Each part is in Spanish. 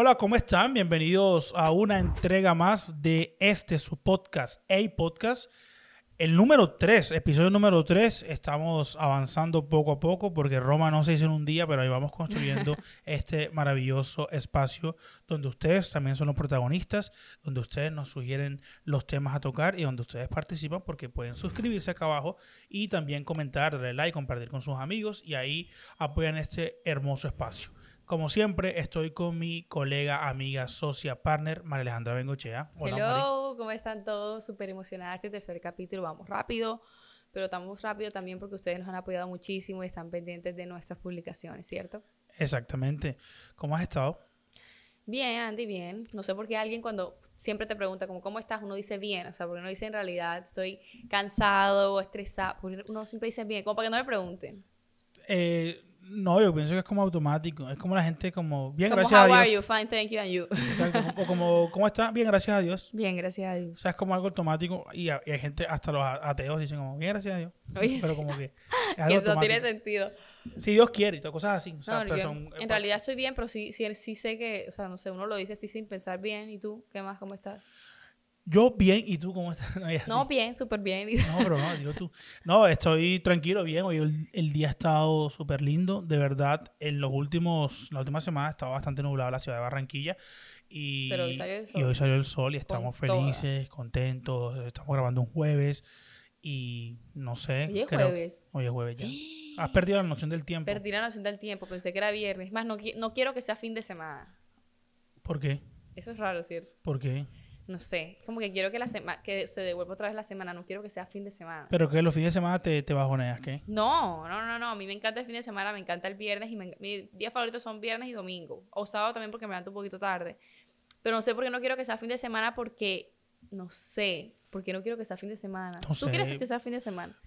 Hola, ¿cómo están? Bienvenidos a una entrega más de este su podcast, A Podcast. El número 3, episodio número 3, estamos avanzando poco a poco porque Roma no se hizo en un día, pero ahí vamos construyendo este maravilloso espacio donde ustedes también son los protagonistas, donde ustedes nos sugieren los temas a tocar y donde ustedes participan porque pueden suscribirse acá abajo y también comentar, darle like, compartir con sus amigos y ahí apoyan este hermoso espacio. Como siempre, estoy con mi colega, amiga, socia, partner, María Alejandra Bengochea. Hola, Hello, ¿cómo están todos? Súper emocionada este tercer capítulo. Vamos rápido, pero estamos rápido también porque ustedes nos han apoyado muchísimo y están pendientes de nuestras publicaciones, ¿cierto? Exactamente. ¿Cómo has estado? Bien, Andy, bien. No sé por qué alguien cuando siempre te pregunta como, ¿cómo estás? Uno dice bien, o sea, porque uno dice en realidad estoy cansado o estresado. Uno siempre dice bien, como para que no le pregunten. Eh, no, yo pienso que es como automático. Es como la gente como, bien, como, gracias a Dios. How are you? Fine, thank you, and you. Exacto. O como, ¿cómo está? Bien, gracias a Dios. Bien, gracias a Dios. O sea, es como algo automático. Y, hay gente, hasta los ateos dicen como, bien, gracias a Dios. Pero como que es algo Eso tiene sentido. Si Dios quiere y todas cosas así. O sea, no, en pues realidad estoy bien, pero sí, sí, sí sé que, o sea, no sé, uno lo dice así sin pensar bien. ¿Y tú? ¿Qué más? ¿Cómo estás? Yo bien, ¿y tú cómo estás? No, bien, súper bien. No, pero no, digo tú. No, estoy tranquilo, bien. Hoy el, día ha estado súper lindo. De verdad, en los últimos, la última semana estaba bastante nublada la ciudad de Barranquilla. Y, pero hoy salió el sol. Y hoy salió el sol y estamos felices, contentos. Estamos grabando un jueves y no sé. Hoy es jueves. Hoy es jueves ya. Has perdido la noción del tiempo. Perdí la noción del tiempo, pensé que era viernes. Más, no, no quiero que sea fin de semana. ¿Por qué? Eso es raro, ¿cierto? ¿Por qué? No sé, como que quiero que, la que se devuelva otra vez la semana, no quiero que sea fin de semana. Pero que los fines de semana te, te bajoneas, ¿qué? No, no, no, no, a mí me encanta el fin de semana, me encanta el viernes y me, mis días favoritos son viernes y domingo, o sábado también porque me levanto un poquito tarde. Pero no sé por qué no quiero que sea fin de semana porque, no sé, porque no quiero que sea fin de semana. ¿Tú quieres que sea fin de semana?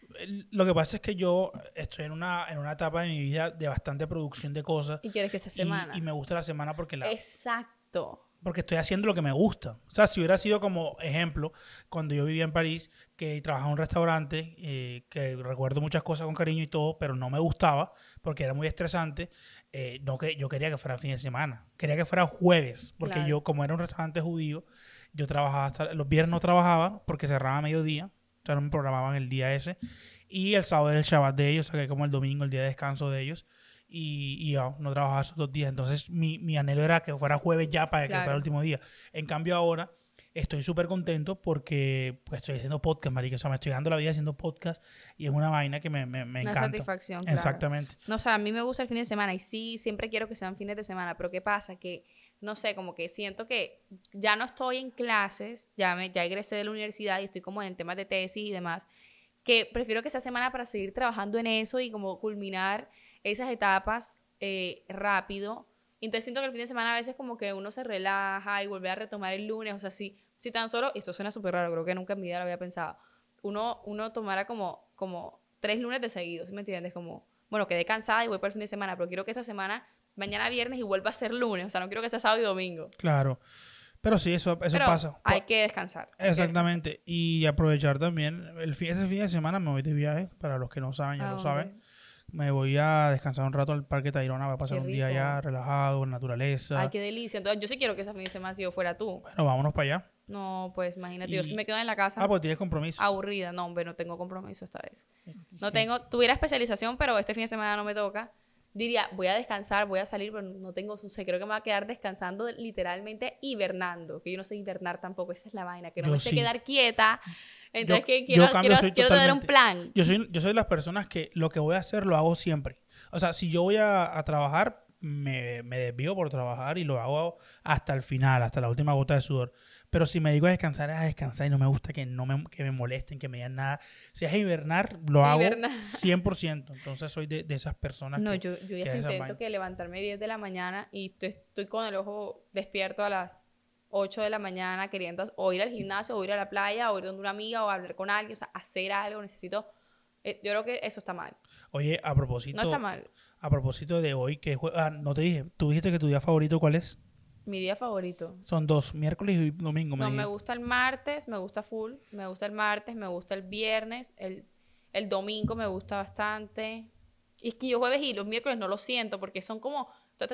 Lo que pasa es que yo estoy en una, en una etapa de mi vida de bastante producción de cosas. Y quieres que sea semana. y me gusta la semana porque la... Exacto porque estoy haciendo lo que me gusta. O sea, si hubiera sido como ejemplo, cuando yo vivía en París, que trabajaba en un restaurante, eh, que recuerdo muchas cosas con cariño y todo, pero no me gustaba porque era muy estresante, eh, no que yo quería que fuera fin de semana, quería que fuera jueves, porque yo como era un restaurante judío, yo trabajaba hasta los viernes no trabajaba porque cerraba a mediodía, o sea, no me programaban el día ese, y el sábado era el Shabbat de ellos, o sea, que como el domingo, el día de descanso de ellos y, y no trabajaba esos dos días. Entonces mi, mi, anhelo era que fuera jueves ya para que fuera el último día. En cambio ahora estoy súper contento porque pues, estoy haciendo podcast, marica. O sea, me estoy dando la vida haciendo podcast y es una vaina que me, me, me una satisfacción, Exactamente. No, o sea, a mí me gusta el fin de semana y sí, siempre quiero que sean fines de semana, pero ¿qué pasa? Que, no sé, como que siento que ya no estoy en clases, ya, me, ya egresé de la universidad y estoy como en temas de tesis y demás, que prefiero que sea semana para seguir trabajando en eso y como culminar esas etapas eh, rápido. Entonces siento que el fin de semana a veces como que uno se relaja y vuelve a retomar el lunes. O sea, si, si tan solo, esto suena súper raro, creo que nunca en mi vida lo había pensado, uno, uno tomara como, como tres lunes de seguido, ¿sí me entiendes? Como, bueno, quedé cansada y voy para el fin de semana, pero quiero que esta semana, mañana viernes y vuelva a ser lunes. O sea, no quiero que sea sábado y domingo. Claro. Pero sí, eso, eso pasa. Hay que descansar. Exactamente. Y aprovechar también. El fin, ese fin de semana me voy de viaje. Para los que no saben, ya lo saben me voy a descansar un rato al Parque Tayrona, voy a pasar un día allá relajado, en naturaleza. Ay, qué delicia. Entonces, yo sí quiero que esa fin de semana si yo fuera tú. Bueno, vámonos para allá. No, pues imagínate, yo sí me quedo en la casa. Ah, pues tienes compromiso. Aburrida, no, hombre, no tengo compromiso esta vez. No tengo, tuviera especialización, pero este fin de semana no me toca. Diría, voy a descansar, voy a salir, pero no tengo, o sea, creo que me va a quedar descansando, literalmente hibernando, que yo no sé hibernar tampoco, esa es la vaina, que no me sé quedar quieta. Entonces, que quiero, quiero, quiero tener un plan. Yo soy, yo soy de las personas que lo que voy a hacer lo hago siempre. O sea, si yo voy a, trabajar, me, me, desvío por trabajar y lo hago hasta el final, hasta la última gota de sudor. Pero si me digo a descansar, es a descansar y no me gusta que, no me, que me molesten, que me digan nada. Si es a hibernar, lo hago 100%. Entonces soy de, de esas personas no, yo, yo ya intento que levantarme 10 de la mañana y estoy, con el ojo despierto a las 8 de la mañana queriendo o ir al gimnasio, o ir a la playa, o ir donde una amiga, o hablar con alguien, o sea, hacer algo, necesito... Eh, yo creo que eso está mal. Oye, a propósito. No está mal. A propósito de hoy, que ah, no te dije, tú dijiste que tu día favorito, ¿cuál es? Mi día favorito. Son dos, miércoles y domingo. Me no, me gusta el martes, me gusta full. Me gusta el martes, me gusta el viernes. El, el domingo me gusta bastante. Y es que yo jueves y los miércoles no lo siento porque son como,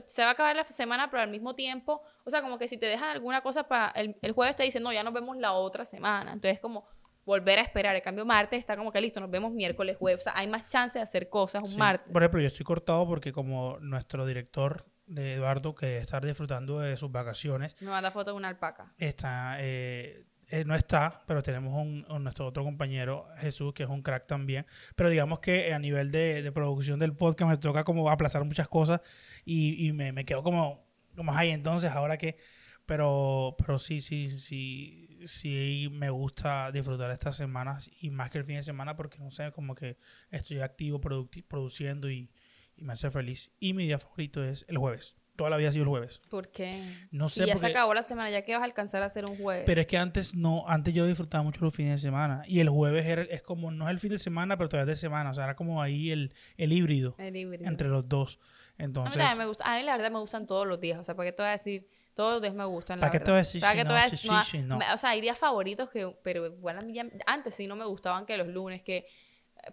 se va a acabar la semana, pero al mismo tiempo, o sea, como que si te dejan alguna cosa para el, el jueves te dicen, no, ya nos vemos la otra semana. Entonces, como volver a esperar. El cambio, martes está como que listo, nos vemos miércoles, jueves. O sea, hay más chance de hacer cosas un martes. Por ejemplo, yo estoy cortado porque como nuestro director de Eduardo, que estar disfrutando de sus vacaciones. Me manda foto de una alpaca. Está, eh, eh, no está, pero tenemos un, nuestro otro compañero, Jesús, que es un crack también. Pero digamos que a nivel de, producción del podcast me toca como aplazar muchas cosas y, me, me, quedo como, como, ahí entonces, ahora que... Pero, pero sí, sí, sí, sí me gusta disfrutar estas semanas y más que el fin de semana porque, no sé, como que estoy activo produciendo y, y me hace feliz. Y mi día favorito es el jueves toda la vida ha sido el jueves. ¿Por qué? No sé. Y ya se acabó la semana, ya que vas a alcanzar a hacer un jueves. Pero es que antes no, antes yo disfrutaba mucho los fines de semana. Y el jueves es como, no es el fin de semana, pero todavía es de semana. O sea, era como ahí el, el híbrido. El híbrido. Entre los dos. Entonces. A mí, me gusta, a mí la verdad me gustan todos los días. O sea, ¿para qué te voy a decir? Todos los días me gustan. ¿Para qué te voy a decir? ¿Para qué te voy a decir? No, O sea, hay días favoritos que, pero bueno, antes sí no me gustaban que los lunes, que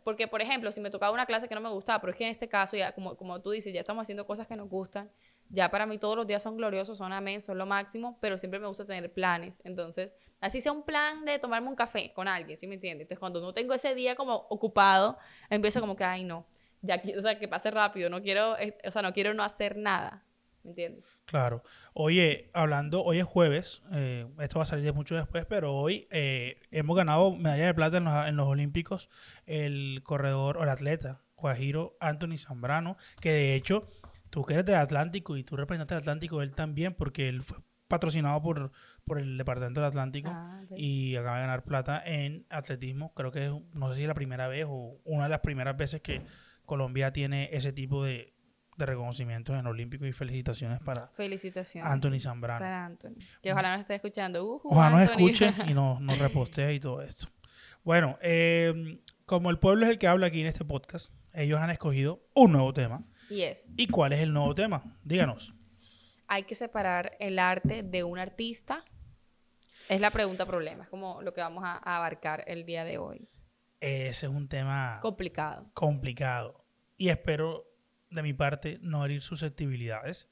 porque, por ejemplo, si me tocaba una clase que no me gustaba, pero es que en este caso, ya como, como tú dices, ya estamos haciendo cosas que nos gustan, ya para mí todos los días son gloriosos, son amén, son lo máximo, pero siempre me gusta tener planes. Entonces, así sea un plan de tomarme un café con alguien, ¿sí me entiendes? Entonces, cuando no tengo ese día como ocupado, empiezo como que, ay, no, ya, o sea, que pase rápido, no quiero, eh, o sea, no quiero no hacer nada. ¿Me entiendes? Claro. Oye, hablando, hoy es jueves, eh, esto va a salir mucho después, pero hoy eh, hemos ganado medalla de plata en los, en los Olímpicos el corredor o el atleta Guajiro Anthony Zambrano, que de hecho tú que eres de Atlántico y tú representas el Atlántico, él también, porque él fue patrocinado por, por el Departamento del Atlántico ah, y acaba de ganar plata en atletismo. Creo que es, no sé si es la primera vez o una de las primeras veces que Colombia tiene ese tipo de, de reconocimientos en Olímpico y felicitaciones para felicitaciones. Anthony Zambrano. Para Anthony. Que ojalá nos esté escuchando. Uh, ojalá nos escuche y nos, nos repostee y todo esto. Bueno, eh, como el pueblo es el que habla aquí en este podcast, ellos han escogido un nuevo tema ¿Y cuál es el nuevo tema? Díganos. Hay que separar el arte de un artista. Es la pregunta problema, es como lo que vamos a, abarcar el día de hoy. Ese es un tema complicado. Complicado. Y espero de mi parte no herir susceptibilidades.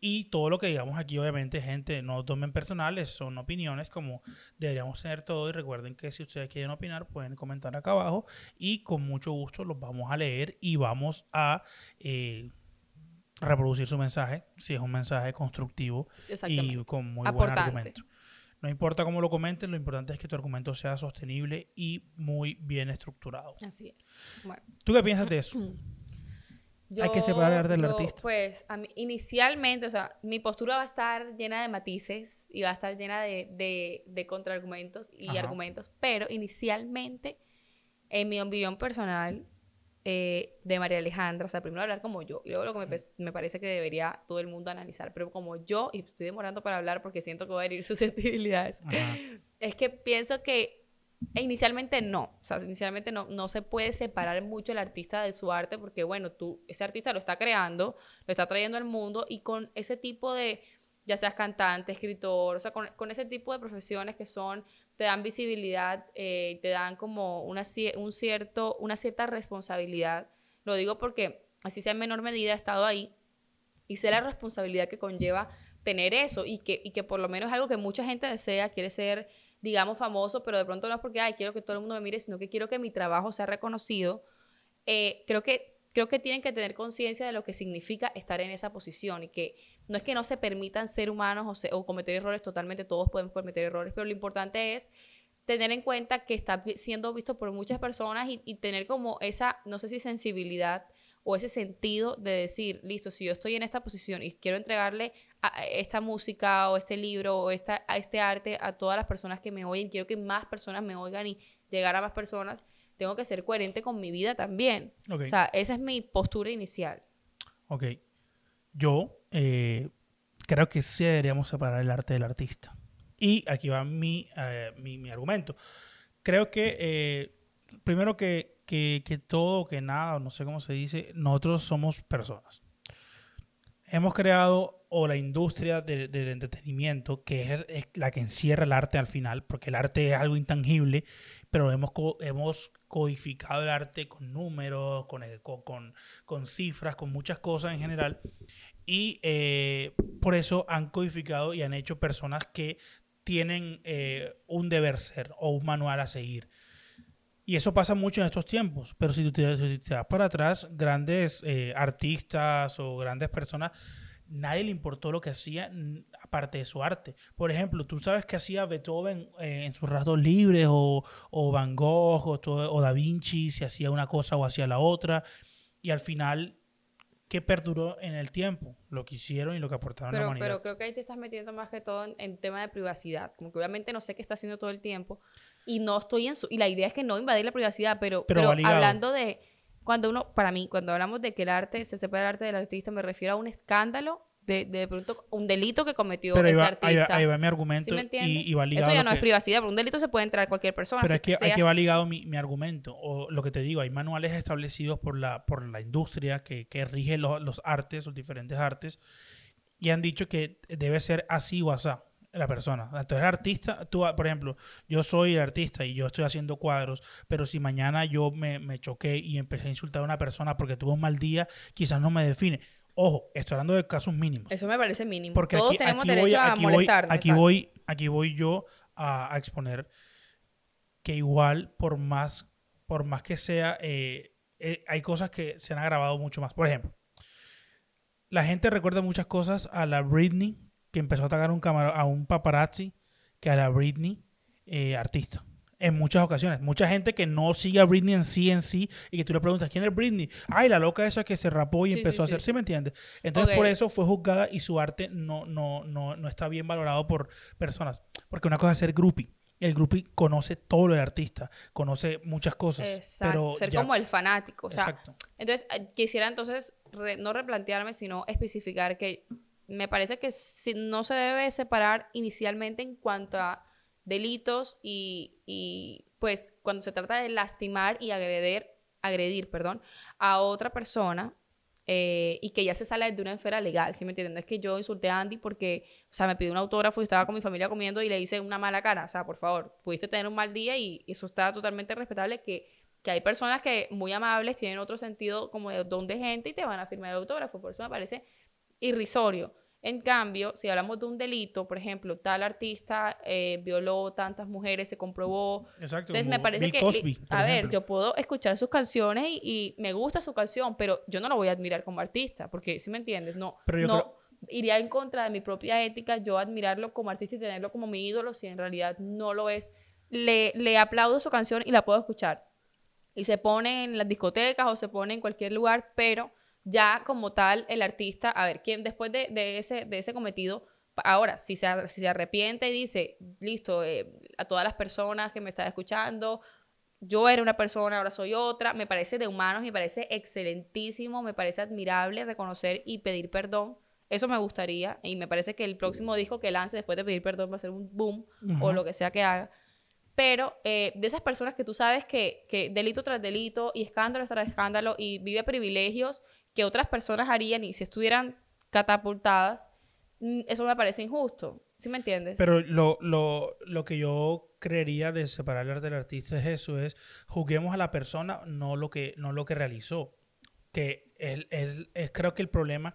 Y todo lo que digamos aquí, obviamente, gente, no tomen personales, son opiniones como deberíamos tener todo. Y recuerden que si ustedes quieren opinar, pueden comentar acá abajo y con mucho gusto los vamos a leer y vamos a eh, reproducir su mensaje, si es un mensaje constructivo y con muy buen argumento. No importa cómo lo comenten, lo importante es que tu argumento sea sostenible y muy bien estructurado. Así es. Bueno. ¿Tú qué piensas de eso? Hay que separar del artista. Pues inicialmente, o sea, mi postura va a estar llena de matices y va a estar llena de, de, contraargumentos y argumentos, pero inicialmente, en mi opinión personal, eh, de María Alejandra, o sea, primero hablar como yo, y luego lo que me, me, parece que debería todo el mundo analizar, pero como yo, y estoy demorando para hablar porque siento que voy a herir susceptibilidades, es que pienso que e inicialmente no, o sea, inicialmente no, no se puede separar mucho el artista de su arte porque, bueno, tú, ese artista lo está creando, lo está trayendo al mundo y con ese tipo de, ya seas cantante, escritor, o sea, con, ese tipo de profesiones que son, te dan visibilidad, eh, te dan como una, un cierto, una cierta responsabilidad. Lo digo porque, así sea en menor medida, he estado ahí y sé la responsabilidad que conlleva tener eso y que, y que por lo menos es algo que mucha gente desea, quiere ser digamos, famoso, pero de pronto no es porque, ay, quiero que todo el mundo me mire, sino que quiero que mi trabajo sea reconocido, eh, creo, que, creo que tienen que tener conciencia de lo que significa estar en esa posición y que no es que no se permitan ser humanos o, cometer errores, totalmente todos podemos cometer errores, pero lo importante es tener en cuenta que está siendo visto por muchas personas y, tener como esa, no sé si sensibilidad o ese sentido de decir, listo, si yo estoy en esta posición y quiero entregarle esta música o este libro o esta, a este arte a todas las personas que me oyen, quiero que más personas me oigan y llegar a más personas, tengo que ser coherente con mi vida también. O sea, esa es mi postura inicial. Ok. Yo eh, creo que sí deberíamos separar el arte del artista. Y aquí va mi, eh, mi, argumento. Creo que, eh, primero que que, que todo, que nada, no sé cómo se dice, nosotros somos personas. hemos creado, o la industria de- del entretenimiento, que es, es la que encierra el arte al final, porque el arte es algo intangible, pero hemos, co- hemos codificado el arte con números, con, eh, con, con- cifras, con muchas cosas en general. Y eh, por eso han codificado y han hecho personas que tienen eh, un deber ser o un manual a seguir. Y eso pasa mucho en estos tiempos. Pero si tú te, si te das para atrás, grandes eh, artistas o grandes personas, nadie le importó lo que hacía aparte de su arte. Por ejemplo, tú sabes que hacía Beethoven eh, en sus ratos libres o, o Van Gogh o, todo- o Da Vinci, si hacía una cosa o hacía la otra. Y al final, ¿qué perduró en el tiempo? Lo que hicieron y lo que aportaron a la Pero, humanidad. pero creo que ahí te estás metiendo más que todo en, en tema de privacidad. Como que obviamente no sé qué está haciendo todo el tiempo y no estoy en su... Y la idea es que no invadir la privacidad, pero, Pero pero, hablando de... Cuando uno, para mí, cuando hablamos de que el arte se separa el arte del artista, me refiero a un escándalo de, de, pronto un delito que cometió Pero ahí ese va, artista. ahí va- ahí va mi ¿Sí argumento me entiendes? y, y va ligado Eso ya no que- es privacidad, pero un delito se puede entrar cualquier persona. Pero es que, sea- aquí va ligado mi, mi argumento, o lo que te digo, hay manuales establecidos por la, por la industria que, que rige lo- los artes, los diferentes artes, y han dicho que debe ser así o asá la persona. Entonces, el artista, tú, por ejemplo, yo soy artista y yo estoy haciendo cuadros, pero si mañana yo me, me choqué y empecé a insultar a una persona porque tuvo un mal día, quizás no me define. Ojo, estoy hablando de casos mínimos. Eso me parece mínimo. Porque Todos aquí, tenemos aquí derecho voy, a aquí voy- aquí voy, aquí voy yo a, a exponer que igual por más, por más que sea, eh, eh, hay cosas que se han agravado mucho más. Por ejemplo, la gente recuerda muchas cosas a la Britney que empezó a atacar a un a un paparazzi que a la Britney eh, artista. En muchas ocasiones. Mucha gente que no sigue a Britney en sí en sí y que tú le preguntas, ¿quién es Britney? Ay, la loca esa que se rapó y Sí, empezó sí, a hacer, sí. ¿sí me entiendes? Entonces por eso fue juzgada y su arte no, no, no, no está bien valorado por personas. Porque una cosa es ser groupie. El groupie conoce todo lo del artista, conoce muchas cosas. Exacto. Pero Ser ya- como el fanático. O sea, Exacto. Entonces, eh, quisiera entonces re- no replantearme, sino especificar que me parece que si- no se debe separar inicialmente en cuanto a delitos y, y, pues cuando se trata de lastimar y agredir, agredir perdón, a otra persona eh, y que ya se sale de una esfera legal, ¿sí me entienden? No es que yo insulté a Andy porque, o sea, me pidió un autógrafo y estaba con mi familia comiendo y le hice una mala cara. O sea, por favor, pudiste tener un mal día y eso está totalmente respetable que que hay personas que muy amables tienen otro sentido como de don de gente y te van a firmar el autógrafo. Por eso me parece irrisorio. En cambio, si hablamos de un delito, por ejemplo, tal artista eh, violó tantas mujeres, se comprobó. Exacto. Entonces me parece Bill que, Cosby, a ver, ejemplo. yo puedo escuchar sus canciones y, y me gusta su canción, pero yo no lo voy a admirar como artista, porque si me entiendes, no, Pero yo no creo- iría en contra de mi propia ética yo admirarlo como artista y tenerlo como mi ídolo si en realidad no lo es. Le, le aplaudo su canción y la puedo escuchar y se pone en las discotecas o se pone en cualquier lugar, pero ya como tal el artista, a ver, ¿quién después de, de ese, de ese cometido, ahora, si se, si se arrepiente y dice, listo, eh, a todas las personas que me están escuchando, yo era una persona, ahora soy otra, me parece de humanos, me parece excelentísimo, me parece admirable reconocer y pedir perdón. Eso me gustaría y me parece que el próximo disco que lance después de pedir perdón va a ser un boom o lo que sea que haga. Pero eh, de esas personas que tú sabes que, que delito tras delito y escándalo tras escándalo y vive privilegios que otras personas harían y si estuvieran catapultadas, mm, eso me parece injusto. ¿Sí me entiendes? Pero lo, lo, lo que yo creería de separar el arte del artista es eso, es juzguemos a la persona, no lo que, no lo que realizó. Que es, es- es creo que el problema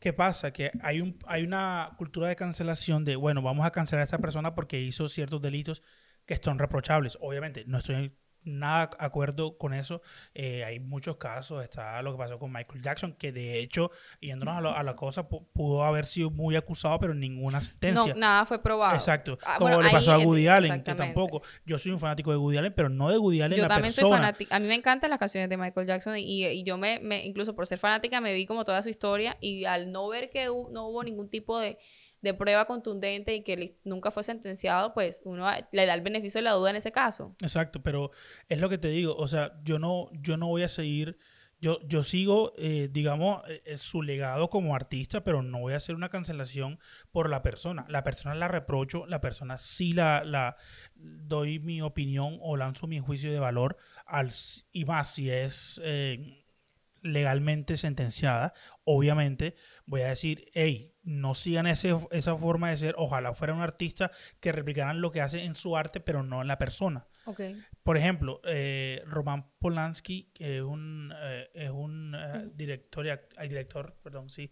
que pasa, que hay, un, hay una cultura de cancelación de, bueno, vamos a cancelar a esta persona porque hizo ciertos delitos que son reprochables. Obviamente, no estoy nada acuerdo con eso. Eh, hay muchos casos, está lo que pasó con Michael Jackson, que de hecho, yéndonos a, lo- a la cosa, pu- pudo haber sido muy acusado, pero ninguna no, sentencia. nada fue probado. Exacto. Ah, Como bueno, le pasó a Woody Allen, que tampoco. Yo soy un fanático de Woody Allen, pero no de Woody Allen Yo la también soy persona. fanática. A mí me encantan las canciones de Michael Jackson y, y yo me, me- incluso por ser fanática, me vi como toda su historia y al no ver que no hubo ningún tipo de, de prueba contundente y que nunca fue sentenciado, pues uno le da el beneficio de la duda en ese caso. Exacto, pero es lo que te digo. O sea, yo no, yo no voy a seguir. Yo, yo sigo, eh, digamos, eh, eh, su legado como artista, pero no voy a hacer una cancelación por la persona. La persona la reprocho, la persona sí la, la doy mi opinión o lanzo mi juicio de valor al, y más si es legalmente sentenciada, obviamente voy a decir, hey, no sigan ese, esa forma de ser, ojalá fuera un artista que replicaran lo que hace en su arte, pero no en la persona. Okay. Por ejemplo, eh, Roman Polanski que es un, eh, es un eh, director, y director, perdón, sí,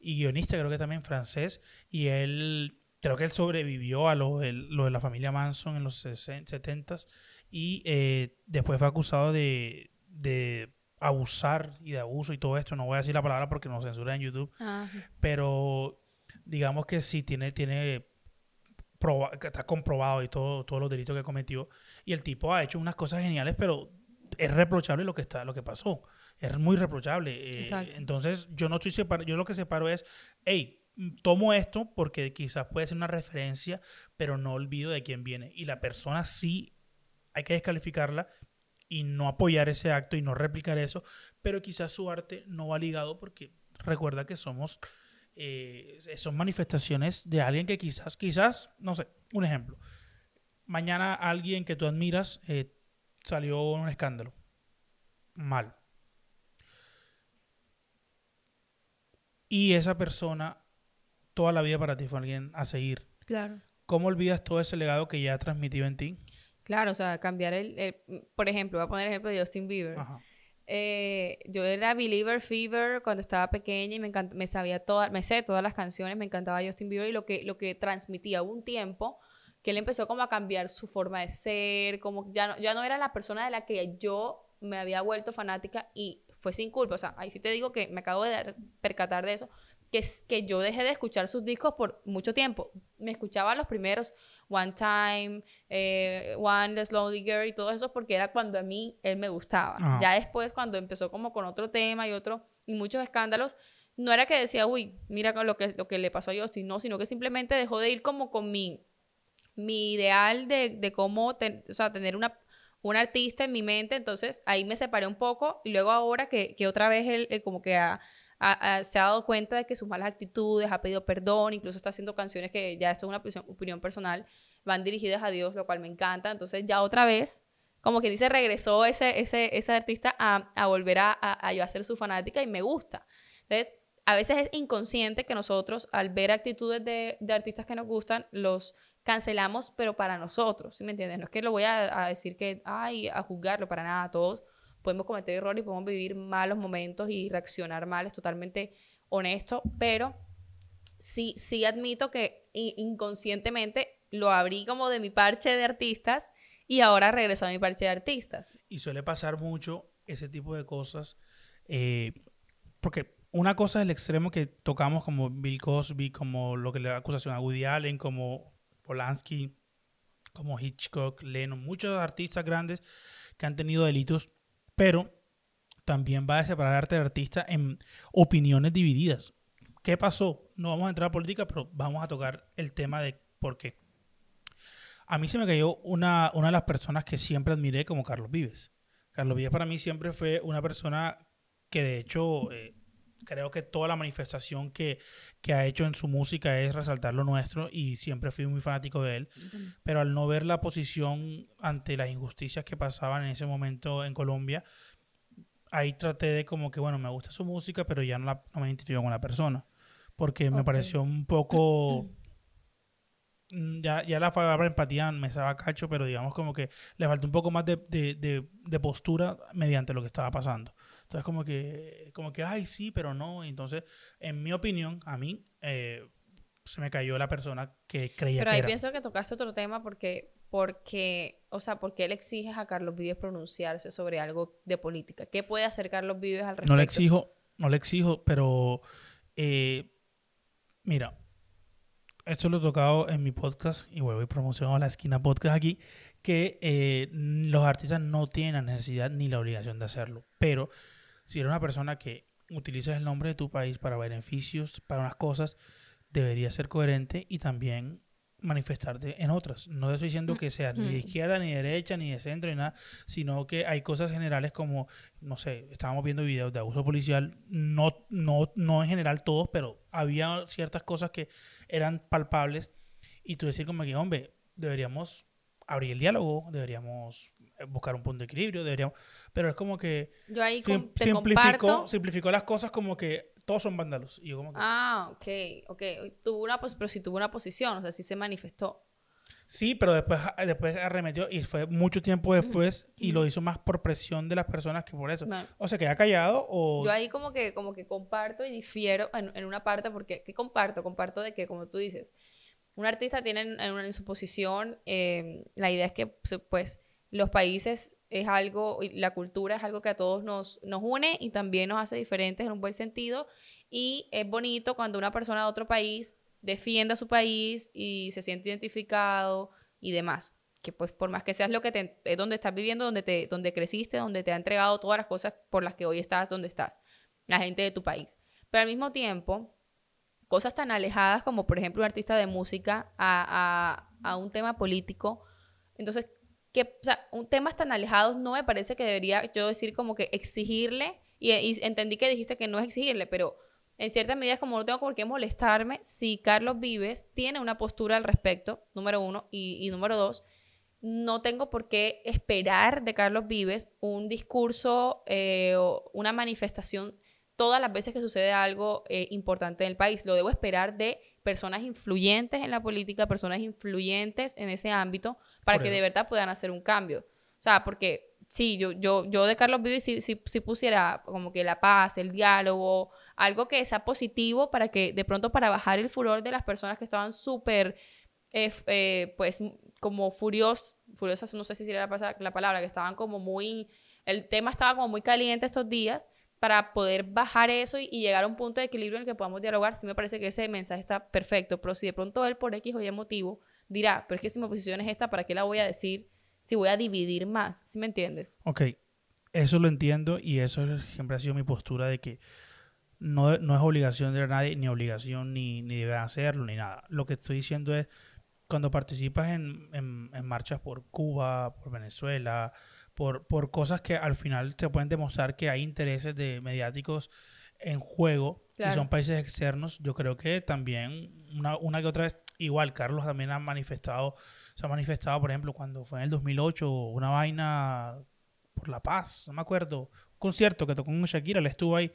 y guionista, creo que también francés, y él, creo que él sobrevivió a lo, de, lo de la familia Manson en los 70s, y después fue acusado de, de abusar y de abuso y todo esto. No voy a decir la palabra porque nos censura en YouTube. Pero digamos que sí tiene, tiene está comprobado y todo, todos los delitos que cometió. Y el tipo ha hecho unas cosas geniales, pero es reprochable lo que está, lo que pasó. Es muy reprochable. Eh, entonces, yo no estoy separado, yo lo que separo es, hey, tomo esto porque quizás puede ser una referencia, pero no olvido de quién viene. Y la persona sí hay que descalificarla y no apoyar ese acto y no replicar eso, pero quizás su arte no va ligado porque recuerda que somos, eh, son manifestaciones de alguien que quizás, quizás, no sé, un ejemplo. Mañana alguien que tú admiras eh, salió un escándalo. Mal. Y esa persona, toda la vida para ti fue alguien a seguir. Claro. ¿Cómo olvidas todo ese legado que ya ha transmitido en ti? Claro, o sea, cambiar el, por ejemplo, voy a poner el ejemplo de Justin Bieber. Eh, yo era Believer Fever cuando estaba pequeña y me, me sabía todas, me sé todas las canciones, me encantaba Justin Bieber y lo que, lo que transmitía. Hubo un tiempo que él empezó como a cambiar su forma de ser, como ya no, ya no era la persona de la que yo me había vuelto fanática y fue sin culpa. O sea, ahí sí te digo que me acabo de percatar de eso, que, que yo dejé de escuchar sus discos por mucho tiempo. Me escuchaba los primeros, One Time, eh, One, The Slowly Girl y todo eso porque era cuando a mí él me gustaba. Ya después, cuando empezó como con otro tema y otro, y muchos escándalos, no era que decía, uy, mira lo que, lo que le pasó a Justin, no, sino que simplemente dejó de ir como con mi, mi ideal de, de cómo, o sea, tener una, un artista en mi mente, entonces ahí me separé un poco y luego ahora que, que otra vez él, él como que ha se ha dado cuenta de que sus malas actitudes, ha pedido perdón, incluso está haciendo canciones que ya esto es una opinión, personal, van dirigidas a Dios, lo cual me encanta. Entonces ya otra vez, como que dice, regresó ese, ese, ese artista a, a volver a, a, yo a ser su fanática y me gusta. Entonces, a veces es inconsciente que nosotros, al ver actitudes de, de artistas que nos gustan, los cancelamos, pero para nosotros, ¿sí me entiendes? No es que lo voy a decir que, ay, a juzgarlo, para nada, todos podemos cometer errores y podemos vivir malos momentos y reaccionar mal, es totalmente honesto, pero sí, sí admito que inconscientemente lo abrí como de mi parche de artistas y ahora regreso a mi parche de artistas. Y suele pasar mucho ese tipo de cosas, eh, porque una cosa es el extremo que tocamos como Bill Cosby, como lo que le da acusación a Woody Allen, como Polanski, como Hitchcock, Lennon, muchos artistas grandes que han tenido delitos pero también va a separar arte de artista en opiniones divididas. ¿Qué pasó? No vamos a entrar a política, pero vamos a tocar el tema de por qué. A mí se me cayó una, una de las personas que siempre admiré como Carlos Vives. Carlos Vives para mí siempre fue una persona que de hecho eh, creo que toda la manifestación que, que, ha hecho en su música es resaltar lo nuestro y siempre fui muy fanático de él. Pero al no ver la posición ante las injusticias que pasaban en ese momento en Colombia, ahí traté de como que, bueno, me gusta su música, pero ya no, la, no me identifico con la persona. Porque me pareció un poco... Mm, ya, ya la palabra empatía me estaba cacho, pero digamos como que le faltó un poco más de, de, de postura mediante lo que estaba pasando. Entonces, como que, como que, ay, sí, pero no. Entonces, en mi opinión, a mí, eh, se me cayó la persona que creía pero que ahí pienso que tocaste otro tema porque, porque, o sea, porque él exige a Carlos Vives pronunciarse sobre algo de política. ¿Qué puede hacer Carlos Vives al respecto? No le exijo, no le exijo, pero, eh, mira, esto lo he tocado en mi podcast y vuelvo y promociono la esquina podcast aquí, que eh, los artistas no tienen la necesidad ni la obligación de hacerlo, pero si eres una persona que utilizas el nombre de tu país para beneficios, para unas cosas, deberías ser coherente y también manifestarte en otras. No estoy diciendo que sea ni de izquierda, ni de derecha, ni de centro, ni nada, sino que hay cosas generales como, no sé, estábamos viendo videos de abuso policial, no, no, no en general todos, pero había ciertas cosas que eran palpables y tú decir como que, hombre, deberíamos abrir el diálogo, deberíamos buscar un punto de equilibrio, deberíamos... Pero es como que Yo ahí sim- te simplificó, simplificó las cosas como que todos son vándalos. Y yo como que, Ah, ok, ok. Tuvo una pero sí tuvo una posición, o sea, sí se manifestó. Sí, pero después, después arremetió y fue mucho tiempo después y lo hizo más por presión de las personas que por eso. Bueno, O se queda callado o... Yo ahí como que, como que comparto y difiero en, en una parte, porque ¿qué comparto? Comparto de que, como tú dices, un artista tiene en, en, su posición, eh, la idea es que se- pues los países es algo, la cultura es algo que a todos nos, nos une y también nos hace diferentes en un buen sentido. Y es bonito cuando una persona de otro país defiende a su país y se siente identificado y demás. Que pues por más que seas lo que te, es donde estás viviendo, donde, te, donde creciste, donde te ha entregado todas las cosas por las que hoy estás donde estás, la gente de tu país. Pero al mismo tiempo, cosas tan alejadas como por ejemplo un artista de música a, a, a un tema político, entonces, que, o sea, un temas tan alejados no me parece que debería yo decir como que exigirle, y, entendí que dijiste que no es exigirle, pero en cierta medida es como no tengo por qué molestarme si Carlos Vives tiene una postura al respecto, número uno, y, y número dos, no tengo por qué esperar de Carlos Vives un discurso eh, o una manifestación todas las veces que sucede algo eh, importante en el país. Lo debo esperar de personas influyentes en la política, personas influyentes en ese ámbito, para Por que de verdad puedan hacer un cambio. O sea, porque sí, yo, yo, yo de Carlos Vives sí, sí, sí pusiera como que la paz, el diálogo, algo que sea positivo para que de pronto para bajar el furor de las personas que estaban súper, eh, eh, pues como furios, furiosas, no sé si sería la, la palabra, que estaban como muy, el tema estaba como muy caliente estos días para poder bajar eso y, llegar a un punto de equilibrio en el que podamos dialogar, sí me parece que ese mensaje está perfecto, pero si de pronto él por X o Y motivo dirá, pero es que si mi posición es esta, ¿para qué la voy a decir? Si voy a dividir más, ¿sí me entiendes? Ok, eso lo entiendo y eso es- siempre ha sido mi postura de que no, no es obligación de nadie, ni obligación, ni, ni debe hacerlo, ni nada. Lo que estoy diciendo es, cuando participas en, en- en marchas por Cuba, por Venezuela, por, por cosas que al final te pueden demostrar que hay intereses de mediáticos en juego y Claro. son países externos, yo creo que también una, una que otra vez, igual Carlos también ha manifestado, se ha manifestado, por ejemplo, cuando fue en el 2008 una vaina por la paz, no me acuerdo, un concierto que tocó con Shakira, él estuvo ahí.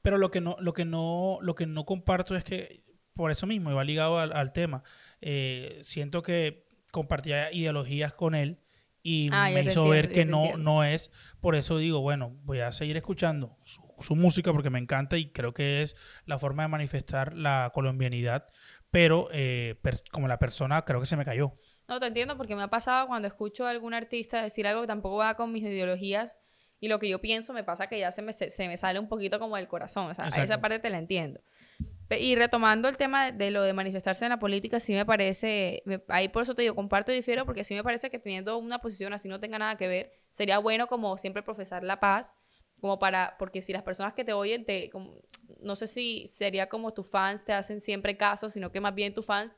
Pero lo que no, lo que no, lo que no comparto es que, por eso mismo, y va ligado al, al tema, eh, siento que compartía ideologías con él y Ah, me hizo entiendo, ver que no, entiendo. no es. Por eso digo, bueno, voy a seguir escuchando su, su música porque me encanta y creo que es la forma de manifestar la colombianidad. Pero eh, per- como la persona, creo que se me cayó. No, te entiendo porque me ha pasado cuando escucho a algún artista decir algo que tampoco va con mis ideologías y lo que yo pienso me pasa que ya se me, se, se me sale un poquito como del corazón, o sea, Exacto. esa parte te la entiendo. Y retomando el tema de, de lo de manifestarse en la política, sí me parece, me- ahí por eso te digo, comparto y difiero, porque sí me parece que teniendo una posición así no tenga nada que ver, sería bueno como siempre profesar la paz, como para, porque si las personas que te oyen, te, como- no sé si sería como tus fans te hacen siempre caso, sino que más bien tus fans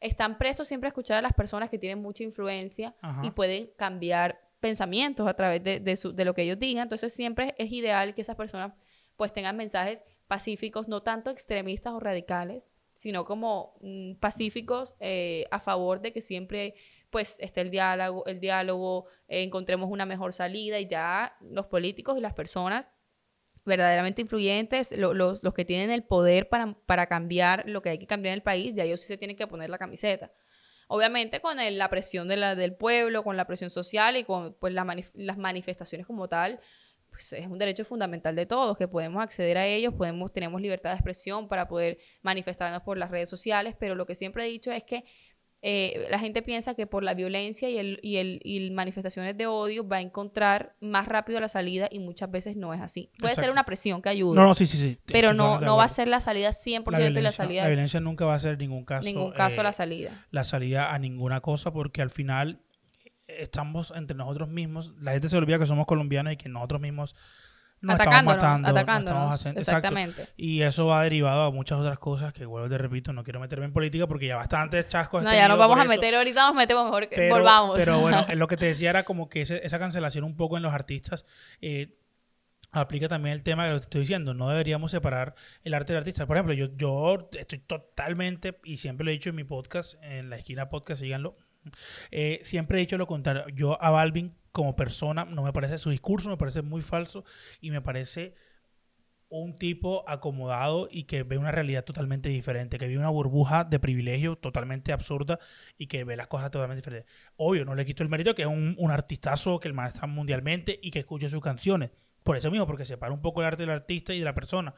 están prestos siempre a escuchar a las personas que tienen mucha influencia Ajá. y pueden cambiar pensamientos a través de, de, su- de lo que ellos digan. Entonces siempre es ideal que esas personas pues tengan mensajes pacíficos, no tanto extremistas o radicales, sino como mm, pacíficos eh, a favor de que siempre pues esté el diálogo, el diálogo eh, encontremos una mejor salida y ya los políticos y las personas verdaderamente influyentes, lo- los, los que tienen el poder para, para cambiar lo que hay que cambiar en el país, ya ellos sí se tienen que poner la camiseta. Obviamente con el- la presión de la, del pueblo, con la presión social y con pues, la manif- las manifestaciones como tal, pues es un derecho fundamental de todos, que podemos acceder a ellos, podemos, tenemos libertad de expresión para poder manifestarnos por las redes sociales, pero lo que siempre he dicho es que eh, la gente piensa que por la violencia y, el, y, el, y manifestaciones de odio va a encontrar más rápido la salida y muchas veces no es así. Puede ser una presión que ayude, No, no, sí, sí, sí. pero no, de no va a ser la salida 100% la y violencia, la salida la violencia nunca va a ser ningún caso, ningún caso eh, la salida. la salida a ninguna cosa porque al final estamos entre nosotros mismos. La gente se olvida que somos colombianos y que nosotros mismos nos atacándonos, estamos matando. nos atacándonos, estamos haciendo- exacto. exactamente. Y eso va derivado a muchas otras cosas que, vuelvo te repito, no quiero meterme en política porque ya bastantes chascos No, ya nos vamos a eso. meter ahorita, nos metemos mejor que pero, volvamos. Pero bueno, lo que te decía era como que ese- esa cancelación un poco en los artistas eh, aplica también el tema lo que te estoy diciendo. No deberíamos separar el arte del artista. Por ejemplo, yo, yo estoy totalmente, y siempre lo he dicho en mi podcast, en la esquina podcast, síganlo, Eh, siempre he dicho lo contrario. Yo a Balvin como persona no me parece su discurso, me parece muy falso y me parece un tipo acomodado y que ve una realidad totalmente diferente, que vive una burbuja de privilegio totalmente absurda y que ve las cosas totalmente diferentes. Obvio, no le quito el mérito que es un, un artistazo que el man está mundialmente y que escucha sus canciones. Por eso mismo, porque separa un poco el arte del artista y de la persona.